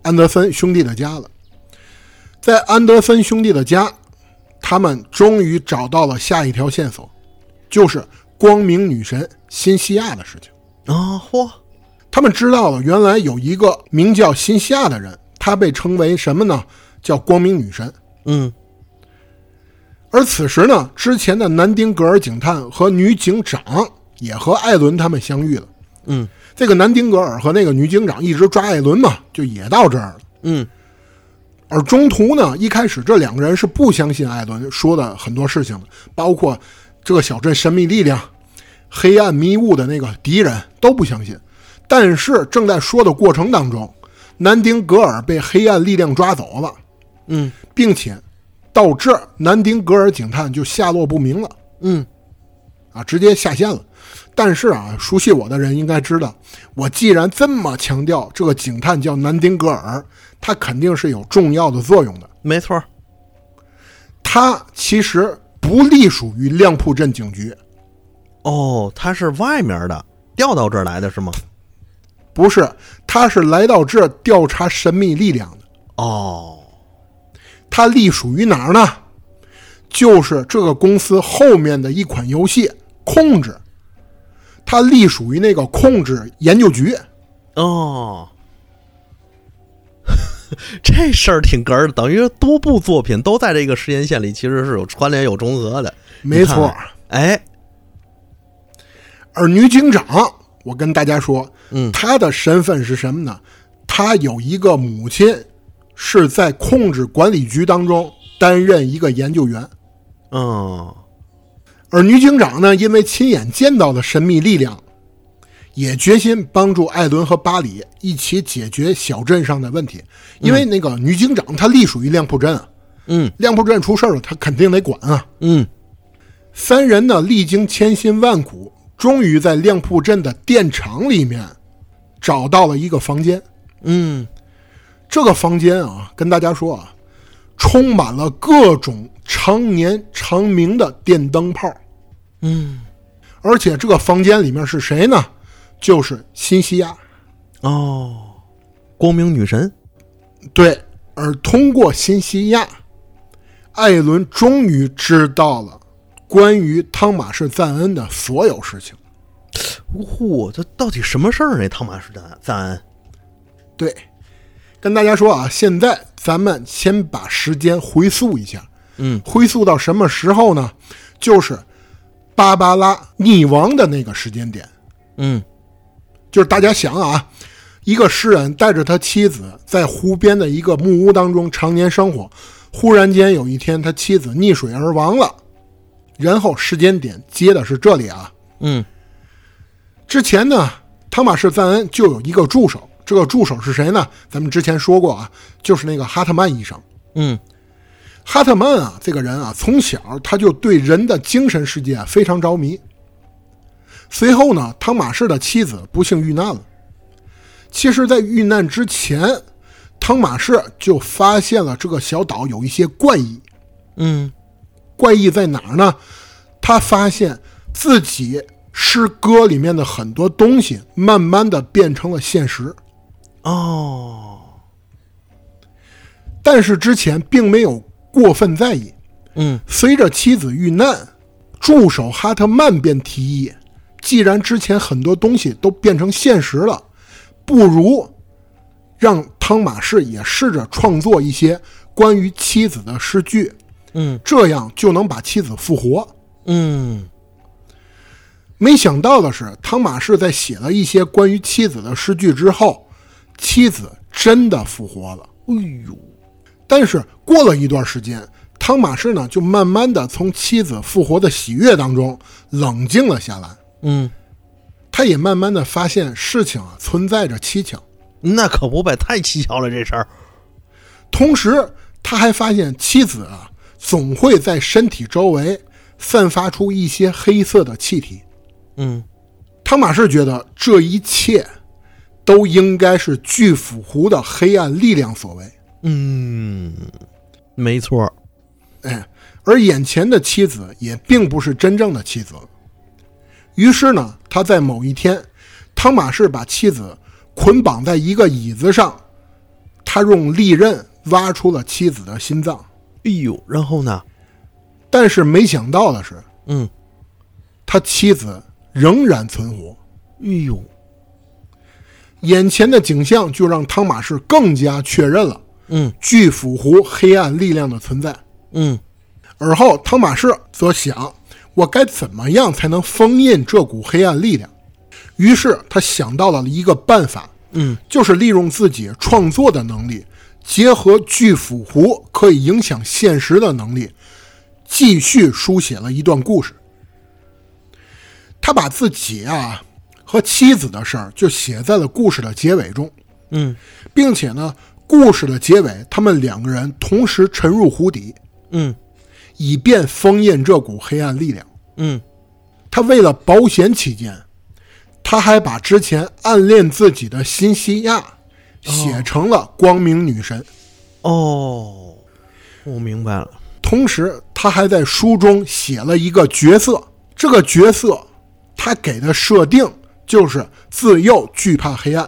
安德森兄弟的家了。在安德森兄弟的家，他们终于找到了下一条线索，就是光明女神辛西亚的事情。啊，嚯，他们知道了，原来有一个名叫辛西亚的人，他被称为什么呢？叫光明女神。嗯而此时呢，之前的南丁格尔警探和女警长也和艾伦他们相遇了。嗯这个南丁格尔和那个女警长一直抓艾伦嘛，就也到这儿了。嗯而中途呢，一开始这两个人是不相信艾伦说的很多事情的，包括这个小镇神秘力量、黑暗迷雾的那个敌人都不相信。但是正在说的过程当中，南丁格尔被黑暗力量抓走了，嗯并且到这儿，南丁格尔警探就下落不明了。嗯啊，直接下线了。但是啊，熟悉我的人应该知道，我既然这么强调这个警探叫南丁格尔，他肯定是有重要的作用的。没错儿。他其实不隶属于亮铺镇警局，哦，他是外面的，调到这儿来的是吗？不是，他是来到这调查神秘力量的。哦，他隶属于哪儿呢？就是这个公司后面的一款游戏《控制》，他隶属于那个控制研究局。哦，(laughs) 这事儿挺哏儿的，等于多部作品都在这个时间线里，其实是有串联、有重合的。没错哎，而女警长，我跟大家说，嗯他的身份是什么呢？他有一个母亲是在控制管理局当中担任一个研究员，嗯，而女警长呢，因为亲眼见到了神秘力量，也决心帮助艾伦和巴里一起解决小镇上的问题。因为那个女警长她隶属于亮铺镇啊，嗯亮铺镇出事了，她肯定得管啊。嗯三人呢，历经千辛万苦，终于在亮铺镇的电厂里面找到了一个房间。嗯，这个房间啊，跟大家说啊，充满了各种常年长明的电灯泡。嗯，而且这个房间里面是谁呢？就是新西亚。哦，光明女神。对，而通过新西亚，艾伦终于知道了关于汤马士赞恩的所有事情。呜呼，这到底什么事儿呢？汤马士赞赞恩。对，跟大家说啊，现在咱们先把时间回溯一下，嗯回溯到什么时候呢？就是芭芭拉溺亡的那个时间点。嗯就是大家想啊，一个诗人带着他妻子在湖边的一个木屋当中常年生活，忽然间有一天他妻子溺水而亡了，然后时间点接的是这里啊。嗯之前呢，汤马士赞恩就有一个助手，这个助手是谁呢？咱们之前说过啊，就是那个哈特曼医生。嗯哈特曼啊，这个人啊，从小他就对人的精神世界啊非常着迷。随后呢，汤马士的妻子不幸遇难了。其实，在遇难之前，汤马士就发现了这个小岛有一些怪异。嗯怪异在哪儿呢？他发现自己诗歌里面的很多东西，慢慢的变成了现实。哦但是之前并没有过分在意。嗯随着妻子遇难，助手哈特曼便提议，既然之前很多东西都变成现实了，不如让汤马士也试着创作一些关于妻子的诗句，嗯这样就能把妻子复活。嗯没想到的是，汤马士在写了一些关于妻子的诗句之后，妻子真的复活了。哎呦，但是过了一段时间，汤马士呢就慢慢的从妻子复活的喜悦当中冷静了下来。嗯，他也慢慢的发现事情啊存在着蹊跷，那可不呗，太蹊跷了这事儿。同时他还发现妻子啊总会在身体周围散发出一些黑色的气体。嗯汤马士觉得这一切都应该是巨斧湖的黑暗力量所为。嗯，没错儿。哎，而眼前的妻子也并不是真正的妻子。于是呢，他在某一天，汤马士把妻子捆绑在一个椅子上，他用利刃挖出了妻子的心脏，哎呦，然后呢？但是没想到的是，嗯，他妻子仍然存活。哎呦，眼前的景象就让汤马士更加确认了嗯巨斧湖黑暗力量的存在。嗯而后，汤马士则想：我该怎么样才能封印这股黑暗力量？于是他想到了一个办法，嗯就是利用自己创作的能力，结合巨斧湖可以影响现实的能力，继续书写了一段故事。他把自己啊和妻子的事儿就写在了故事的结尾中，嗯并且呢，故事的结尾，他们两个人同时沉入湖底，嗯以便封印这股黑暗力量。嗯他为了保险起见，他还把之前暗恋自己的辛西亚写成了光明女神，哦，我明白了。同时他还在书中写了一个角色，这个角色他给的设定就是自幼惧怕黑暗。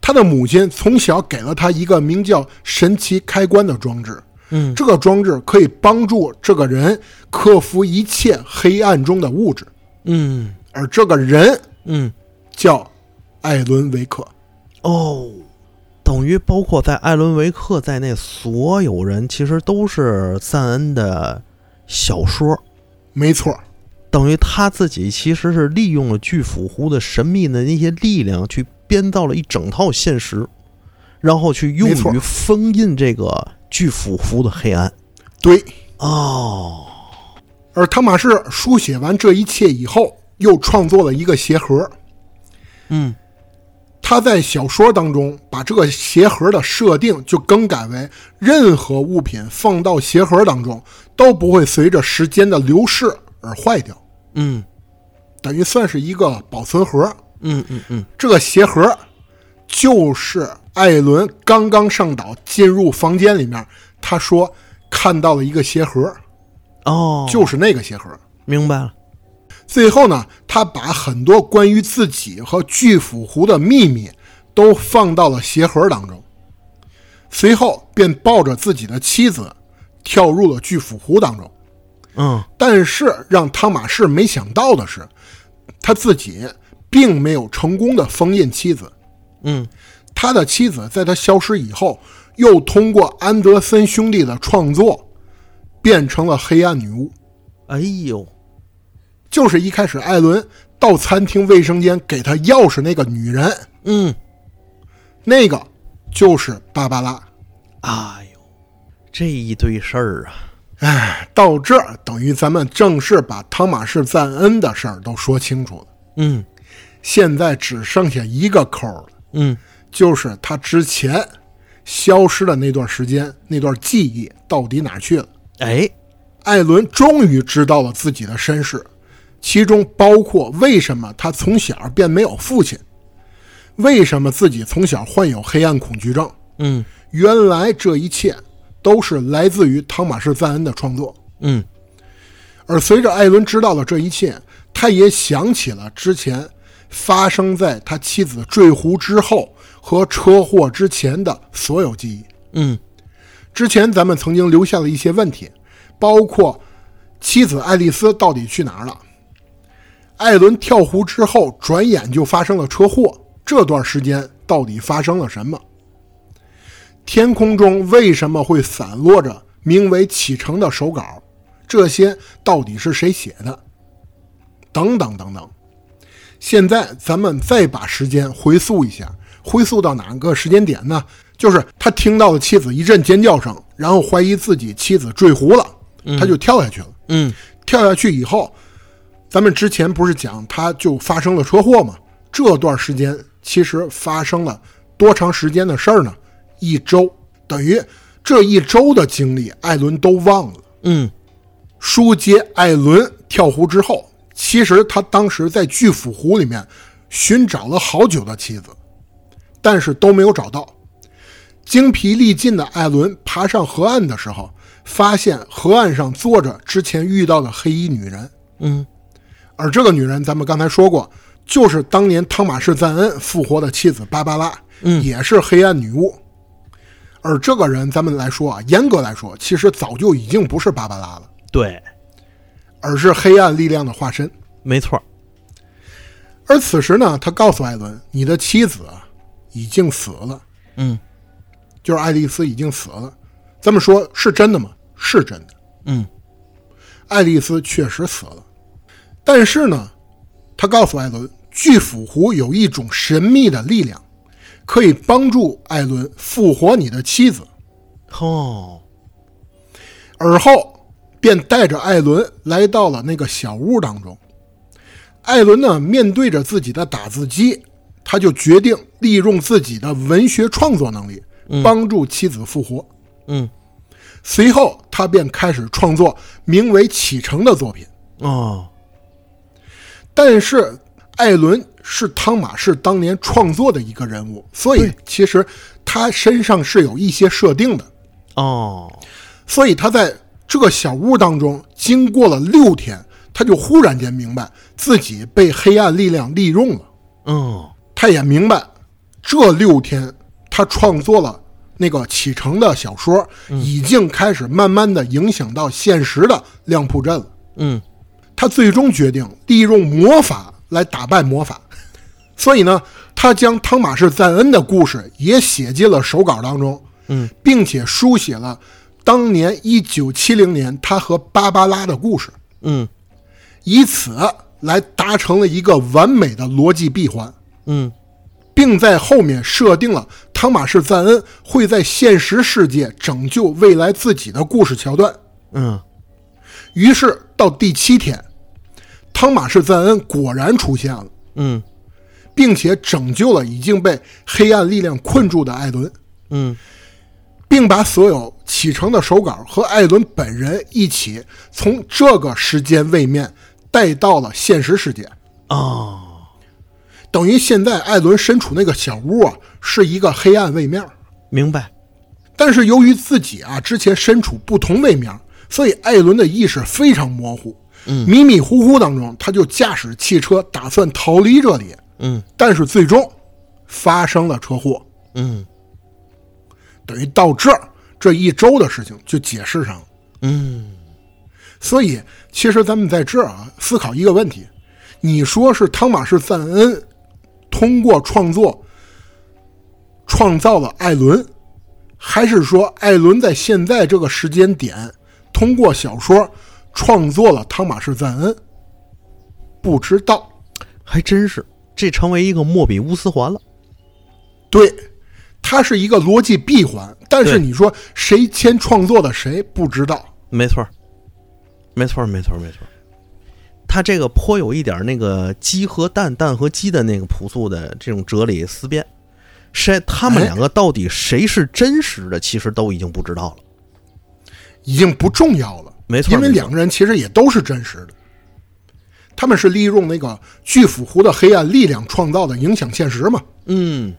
他的母亲从小给了他一个名叫“神奇开关”的装置，嗯这个装置可以帮助这个人克服一切黑暗中的物质，嗯而这个人嗯叫艾伦维克。哦，等于包括在艾伦维克在内，所有人其实都是赞恩的小说。没错，等于他自己其实是利用了巨斧湖的神秘的那些力量，去编造了一整套现实，然后去用于封印这个巨斧湖的黑暗。对。哦，而汤马士书写完这一切以后，又创作了一个鞋盒。嗯他在小说当中把这个鞋盒的设定就更改为，任何物品放到鞋盒当中都不会随着时间的流逝而坏掉，嗯等于算是一个保存盒。嗯嗯嗯，这个鞋盒就是艾伦刚刚上岛进入房间里面，他说看到了一个鞋盒，哦，就是那个鞋盒。明白了。最后呢，他把很多关于自己和巨斧湖的秘密都放到了鞋盒当中，随后便抱着自己的妻子跳入了巨斧湖当中。嗯但是让汤马士没想到的是，他自己并没有成功的封印妻子。嗯他的妻子在他消失以后，又通过安德森兄弟的创作，变成了黑暗女巫。哎呦，就是一开始艾伦到餐厅卫生间给他钥匙那个女人，嗯，那个就是芭芭拉。哎呦，这一堆事儿啊，哎，到这儿等于咱们正式把汤马士赞恩的事儿都说清楚了。嗯现在只剩下一个扣儿了，嗯就是他之前消失的那段时间，那段记忆到底哪儿去了？哎，艾伦终于知道了自己的身世，其中包括为什么他从小便没有父亲，为什么自己从小患有黑暗恐惧症。嗯原来这一切都是来自于汤马士·赞恩的创作。嗯而随着艾伦知道了这一切，他也想起了之前发生在他妻子坠湖之后和车祸之前的所有记忆。嗯之前咱们曾经留下了一些问题，包括妻子爱丽丝到底去哪儿了？艾伦跳湖之后，转眼就发生了车祸，这段时间到底发生了什么？天空中为什么会散落着名为《启程》的手稿？这些到底是谁写的？等等等等。现在咱们再把时间回溯一下，回溯到哪个时间点呢？就是他听到了妻子一阵尖叫声，然后怀疑自己妻子坠湖了，他就跳下去了。嗯跳下去以后，咱们之前不是讲他就发生了车祸吗？这段时间其实发生了多长时间的事儿呢？一周，等于这一周的经历，艾伦都忘了。嗯书接艾伦跳湖之后，其实他当时在巨斧湖里面寻找了好久的妻子，但是都没有找到。精疲力尽的艾伦爬上河岸的时候，发现河岸上坐着之前遇到的黑衣女人，嗯而这个女人咱们刚才说过，就是当年汤马士·赞恩复活的妻子芭芭拉，嗯也是黑暗女巫。而这个人，咱们来说啊，严格来说，其实早就已经不是芭芭拉了。对，而是黑暗力量的化身。没错。而此时呢，他告诉艾伦：“你的妻子啊，已经死了。”嗯，就是爱丽丝已经死了。这么说，是真的吗？是真的。嗯，爱丽丝确实死了。但是呢，他告诉艾伦，巨斧湖有一种神秘的力量，可以帮助艾伦复活你的妻子。哦，而后便带着艾伦来到了那个小屋当中。艾伦呢，面对着自己的打字机，他就决定利用自己的文学创作能力，帮助妻子复活。嗯，随后他便开始创作名为《启程》的作品。哦，但是艾伦是汤马士当年创作的一个人物，所以其实他身上是有一些设定的。哦，所以他在这个小屋当中，经过了六天，他就忽然间明白自己被黑暗力量利用了。嗯，他也明白，这六天他创作了那个启程的小说，已经开始慢慢的影响到现实的亮铺镇了。嗯，他最终决定利用魔法来打败魔法，所以呢，他将汤马士·赞恩的故事也写进了手稿当中，嗯，并且书写了当年一九七零年他和芭芭拉的故事，嗯，以此来达成了一个完美的逻辑闭环，嗯，并在后面设定了汤马士·赞恩会在现实世界拯救未来自己的故事桥段。嗯，于是到第七天，汤马士·赞恩果然出现了。嗯，并且拯救了已经被黑暗力量困住的艾伦，嗯，并把所有启程的手稿和艾伦本人一起从这个时间位面带到了现实世界。哦，等于现在艾伦身处那个小屋啊，是一个黑暗位面。明白。但是由于自己啊之前身处不同位面，所以艾伦的意识非常模糊，嗯。迷迷糊糊当中，他就驾驶汽车打算逃离这里，嗯。但是最终发生了车祸。嗯。等于到这儿这一周的事情就解释上了。嗯，所以，其实咱们在这儿啊思考一个问题：你说是汤马士·赞恩通过创作创造了艾伦，还是说艾伦在现在这个时间点通过小说创作了汤马士·赞恩？不知道。还真是，这成为一个莫比乌斯环了。对，它是一个逻辑闭环，但是你说谁先创作的谁不知道。没错儿，没错儿，没错儿，没错儿。他这个颇有一点那个鸡和蛋、蛋和鸡的那个朴素的这种哲理思辨。谁他们哎两个到底谁是真实的，其实都已经不知道了。已经不重要了，没错因为两个人其实也都是真实的，他们是利用那个巨斧湖的黑暗力量创造的影响现实嘛。嗯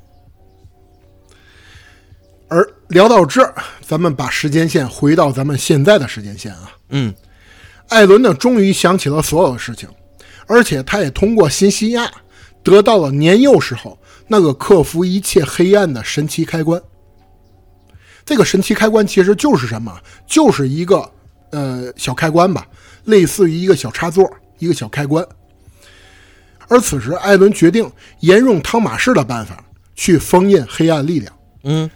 而聊到这儿，咱们把时间线回到咱们现在的时间线啊。嗯艾伦呢，终于想起了所有的事情，而且他也通过新西亚得到了年幼时候那个克服一切黑暗的神奇开关。这个神奇开关其实就是什么？就是一个呃小开关吧，类似于一个小插座，一个小开关。而此时，艾伦决定沿用汤马士的办法去封印黑暗力量。嗯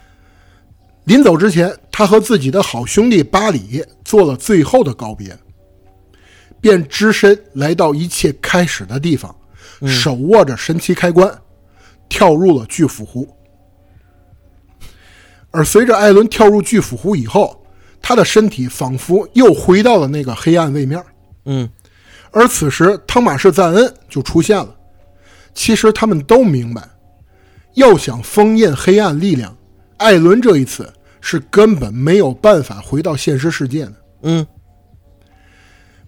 临走之前，他和自己的好兄弟巴里做了最后的告别，便只身来到一切开始的地方，手握着神奇开关，跳入了巨斧湖。而随着艾伦跳入巨斧湖以后，他的身体仿佛又回到了那个黑暗位面。嗯而此时，汤马士·赞恩就出现了。其实他们都明白，要想封印黑暗力量，艾伦这一次是根本没有办法回到现实世界的。嗯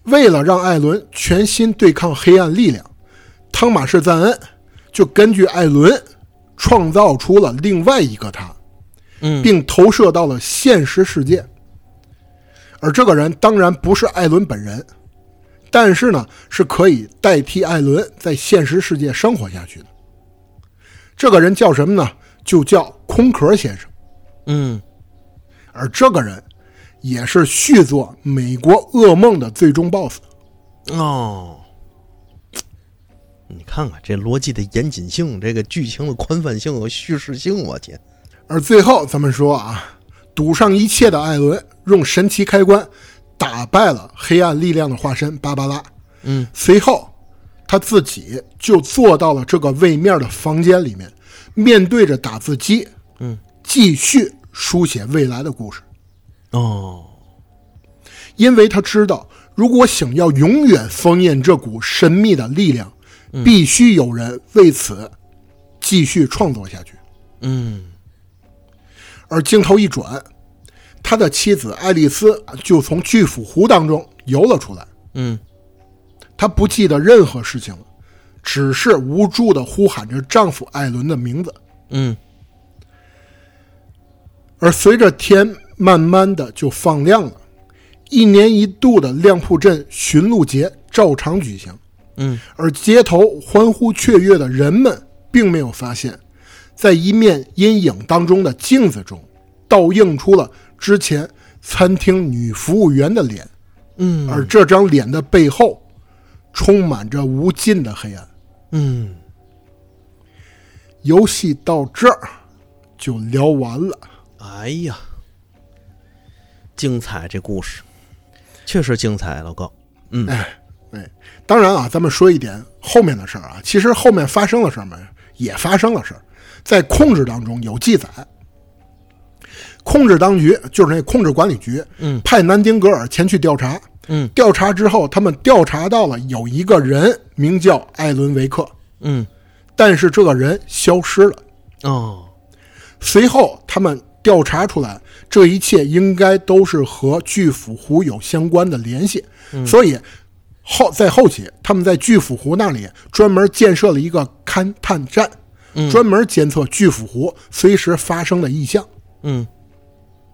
为了让艾伦全心对抗黑暗力量，汤马士·赞恩就根据艾伦创造出了另外一个他，嗯并投射到了现实世界。而这个人当然不是艾伦本人，但是呢，是可以代替艾伦在现实世界生活下去的。这个人叫什么呢？就叫空壳先生。嗯而这个人也是续作《美国噩梦》的最终 BOSS。哦，你看看这逻辑的严谨性，这个剧情的宽泛性和叙事性，我天！而最后，咱们说啊，赌上一切的艾伦用神奇开关打败了黑暗力量的化身芭芭拉。嗯，随后他自己就坐到了这个位面的房间里面，面对着打字机，嗯，继续书写未来的故事。哦，因为他知道，如果想要永远封印这股神秘的力量，必须有人为此继续创作下去。嗯，而镜头一转，他的妻子爱丽丝就从巨斧湖当中游了出来。嗯，她不记得任何事情了，只是无助的呼喊着丈夫艾伦的名字。嗯，而随着天慢慢的就放亮了，一年一度的亮铺镇巡路节照常举行。嗯，而街头欢呼雀跃的人们并没有发现，在一面阴影当中的镜子中，倒映出了之前餐厅女服务员的脸。嗯，而这张脸的背后，充满着无尽的黑暗。嗯，游戏到这儿就聊完了。哎呀，精彩！这故事确实精彩，老高。嗯，哎哎，当然啊，咱们说一点后面的事儿啊。其实后面发生了什么，也发生了事儿，在控制当中有记载。控制当局就是那控制管理局，嗯，派南丁格尔前去调查，嗯，调查之后，他们调查到了有一个人名叫艾伦维克，嗯，但是这个人消失了。哦，随后他们调查出来，这一切应该都是和巨斧湖有相关的联系，所以后在后期，他们在巨斧湖那里专门建设了一个勘探站，专门监测巨斧湖随时发生的异象。嗯，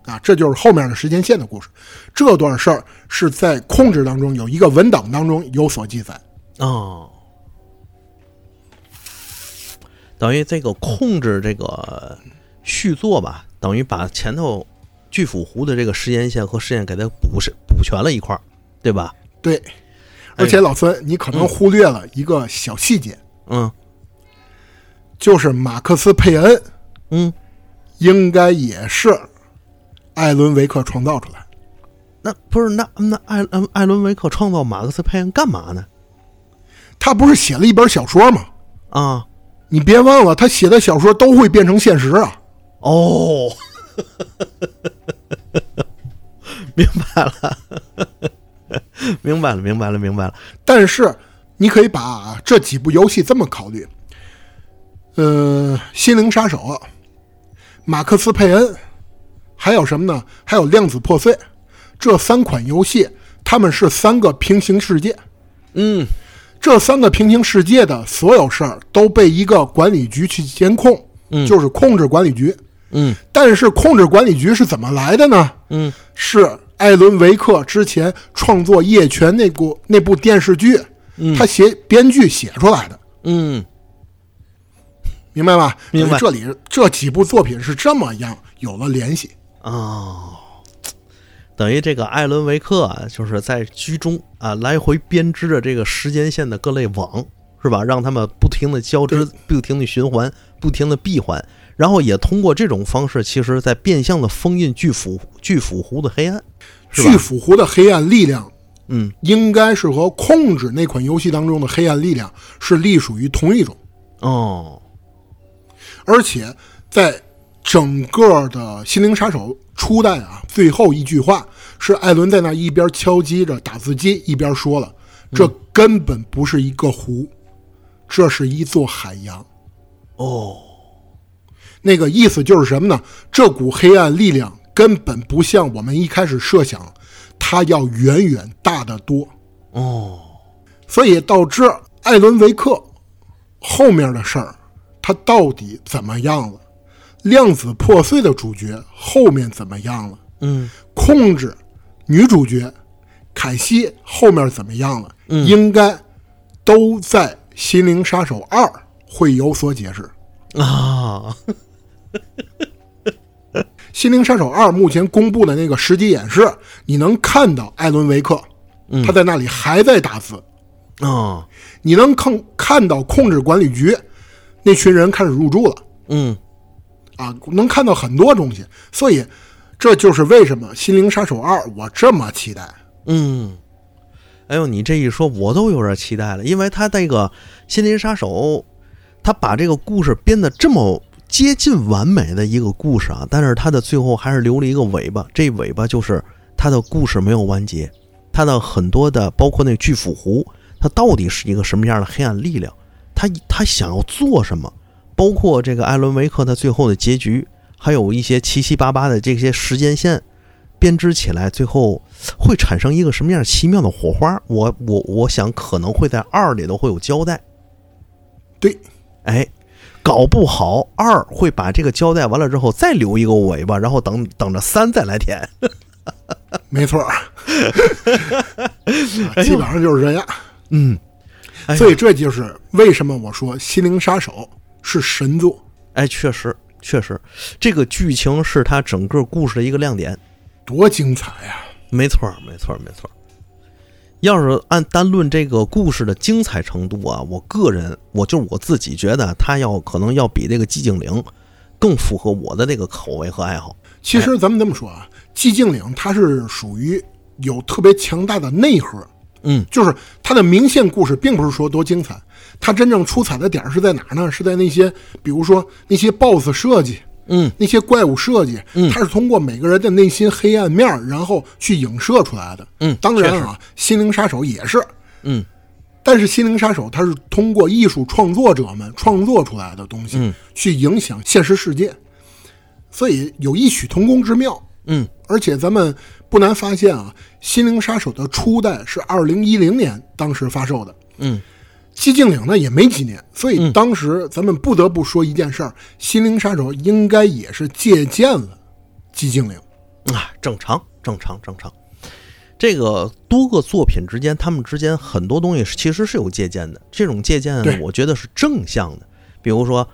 啊，这就是后面的时间线的故事。这段事儿是在控制当中有一个文档当中有所记载。哦，等于这个控制这个续作吧，等于把前头巨斧湖的这个时间线和事件给它补是补全了一块儿，对吧？对，而且老孙，你可能忽略了一个小细节，嗯就是马克思佩恩嗯，应该也是艾伦维克创造出来。那不是那那艾艾艾伦维克创造马克思佩恩干嘛呢？他不是写了一本小说吗？啊，你别忘了，他写的小说都会变成现实啊！哦，(laughs) 明白了，(laughs) 明白了，明白了，明白了。但是你可以把这几部游戏这么考虑：呃，《心灵杀手》、马克思佩恩，还有什么呢？还有《量子破碎》这三款游戏，他们是三个平行世界。嗯这三个平行世界的所有事儿都被一个管理局去监控，嗯就是控制管理局。嗯但是控制管理局是怎么来的呢？嗯是艾伦维克之前创作《夜权》那部那部电视剧，他写编剧写出来的，嗯明白吧？明白。这里这几部作品是这么样有了联系。哦，等于这个艾伦维克啊，就是在居中啊来回编织着这个时间线的各类网，是吧？让他们不停的交织，不停的循环，不停的闭环，然后也通过这种方式，其实在变相的封印巨斧巨斧湖的黑暗，巨斧湖的黑暗力量嗯。应该是和控制那款游戏当中的黑暗力量是隶属于同一种，哦而且在整个的心灵杀手初代啊，最后一句话是艾伦在那一边敲击着打字机，一边说了：“这根本不是一个湖，这是一座海洋。”哦那个意思就是什么呢？这股黑暗力量根本不像我们一开始设想，它要远远大得多。哦所以导致艾伦维克后面的事儿，他到底怎么样了？量子破碎的主角后面怎么样了？嗯控制女主角凯西后面怎么样了？嗯应该都在《心灵杀手二》会有所解释。啊 (laughs) 心灵杀手二》目前公布的那个实际演示，你能看到艾伦·维克，他在那里还在打字。哦，你能看看到控制管理局那群人开始入住了。嗯，啊，能看到很多东西，所以这就是为什么《心灵杀手二》我这么期待。嗯，哎呦，你这一说，我都有点期待了，因为他那个《心灵杀手》，他把这个故事编的这么接近完美的一个故事啊，但是他的最后还是留了一个尾巴，这尾巴就是他的故事没有完结，他的很多的包括那巨斧湖。他到底是一个什么样的黑暗力量？他他想要做什么？包括这个艾伦·维克他最后的结局，还有一些七七八八的这些时间线编织起来，最后会产生一个什么样奇妙的火花？我我我想可能会在二里头会有交代。对，哎，搞不好二会把这个交代完了之后再留一个尾巴，然后等等着三再来填。没错，(laughs) (laughs) 基本上就是这样。嗯，所以这就是为什么我说《心灵杀手》是神作。哎，确实，确实，这个剧情是他整个故事的一个亮点，多精彩呀！没错，没错，没错。要是按单论这个故事的精彩程度啊，我个人，我就我自己觉得，他要可能要比这个寂静岭更符合我的这个口味和爱好。其实咱们这么说啊，寂静岭它是属于有特别强大的内核。嗯，就是它的明线故事，并不是说多精彩，它真正出彩的点是在哪儿呢？是在那些，比如说那些 BOSS 设计，嗯，那些怪物设计，嗯，它是通过每个人的内心黑暗面，然后去影射出来的。嗯，当然啊，心灵杀手也是，嗯，但是心灵杀手它是通过艺术创作者们创作出来的东西，嗯，去影响现实世界，所以有异曲同工之妙。嗯，而且咱们不难发现啊，《心灵杀手》的初代是二零一零年当时发售的。嗯，寂静岭呢也没几年，所以当时咱们不得不说一件事儿，《心灵杀手》应该也是借鉴了寂静岭。啊，正常，正常，正常。这个多个作品之间，他们之间很多东西其实是有借鉴的。这种借鉴，我觉得是正向的。比如说。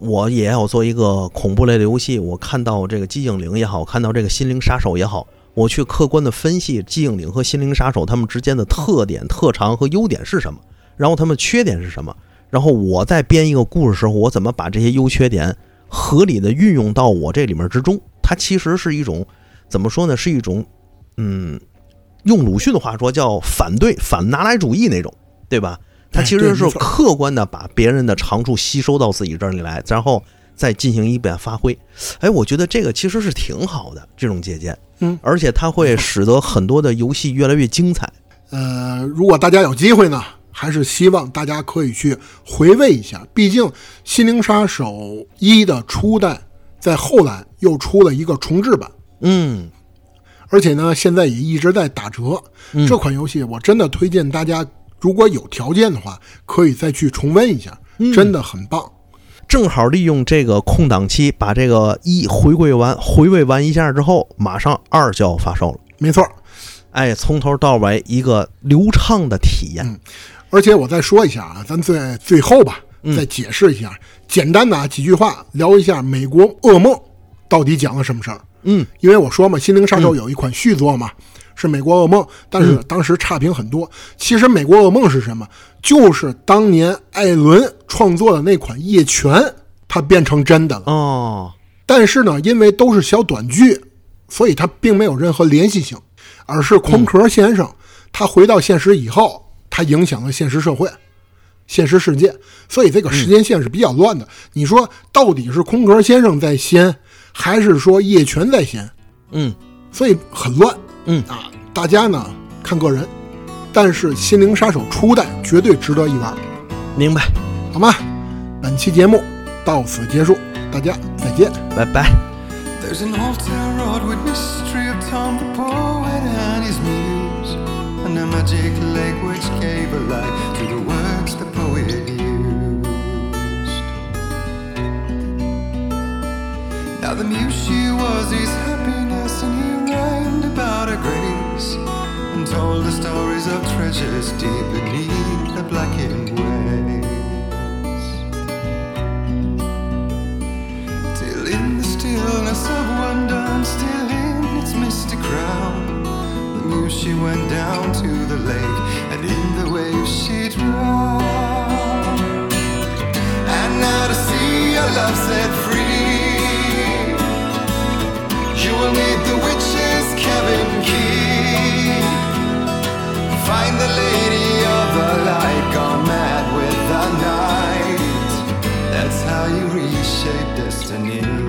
我也要做一个恐怖类的游戏。我看到这个寂静岭也好，看到这个心灵杀手也好，我去客观的分析寂静岭和心灵杀手他们之间的特点、特长和优点是什么，然后他们缺点是什么，然后我在编一个故事时候，我怎么把这些优缺点合理的运用到我这里面之中？它其实是一种怎么说呢？是一种嗯，用鲁迅的话说叫反对反拿来主义那种，对吧？他其实是客观的把别人的长处吸收到自己这里来，然后再进行一遍发挥。哎，我觉得这个其实是挺好的这种借鉴，嗯，而且它会使得很多的游戏越来越精彩。呃，如果大家有机会呢，还是希望大家可以去回味一下。毕竟《心灵杀手一》的初代在后来又出了一个重置版，嗯，而且呢，现在也一直在打折。这款游戏我真的推荐大家。如果有条件的话，可以再去重温一下，真的很棒。正好利用这个空档期，把这个一回归完、回味完一下之后，马上二就要发售了。没错，哎，从头到尾一个流畅的体验。嗯，而且我再说一下啊，咱在最后吧，再解释一下，简单的几句话聊一下《美国噩梦》到底讲了什么事儿。嗯，因为我说嘛，《心灵杀手》有一款续作嘛。是美国噩梦，但是当时差评很多。其实美国噩梦是什么？就是当年艾伦创作的那款夜泉，它变成真的了。哦，但是呢，因为都是小短剧，所以它并没有任何联系性，而是空壳先生他回到现实以后，他影响了现实社会、现实世界，所以这个时间线是比较乱的。你说到底是空壳先生在先，还是说叶泉在先？嗯，所以很乱。嗯啊，大家呢看个人，但是《心灵杀手》初代绝对值得一玩。明白，好吗？本期节目到此结束，大家再见，拜拜。out of grace and told the stories of treasures deep beneath the blackened waves. Till in the stillness of one dawn, still in its mystic crown, the moon she went down to the lake, and in the waves she'd drown. And now to see your love set free, you will need the witches cabin key. Find the lady of the light, gone mad with the night. That's how you reshape destiny.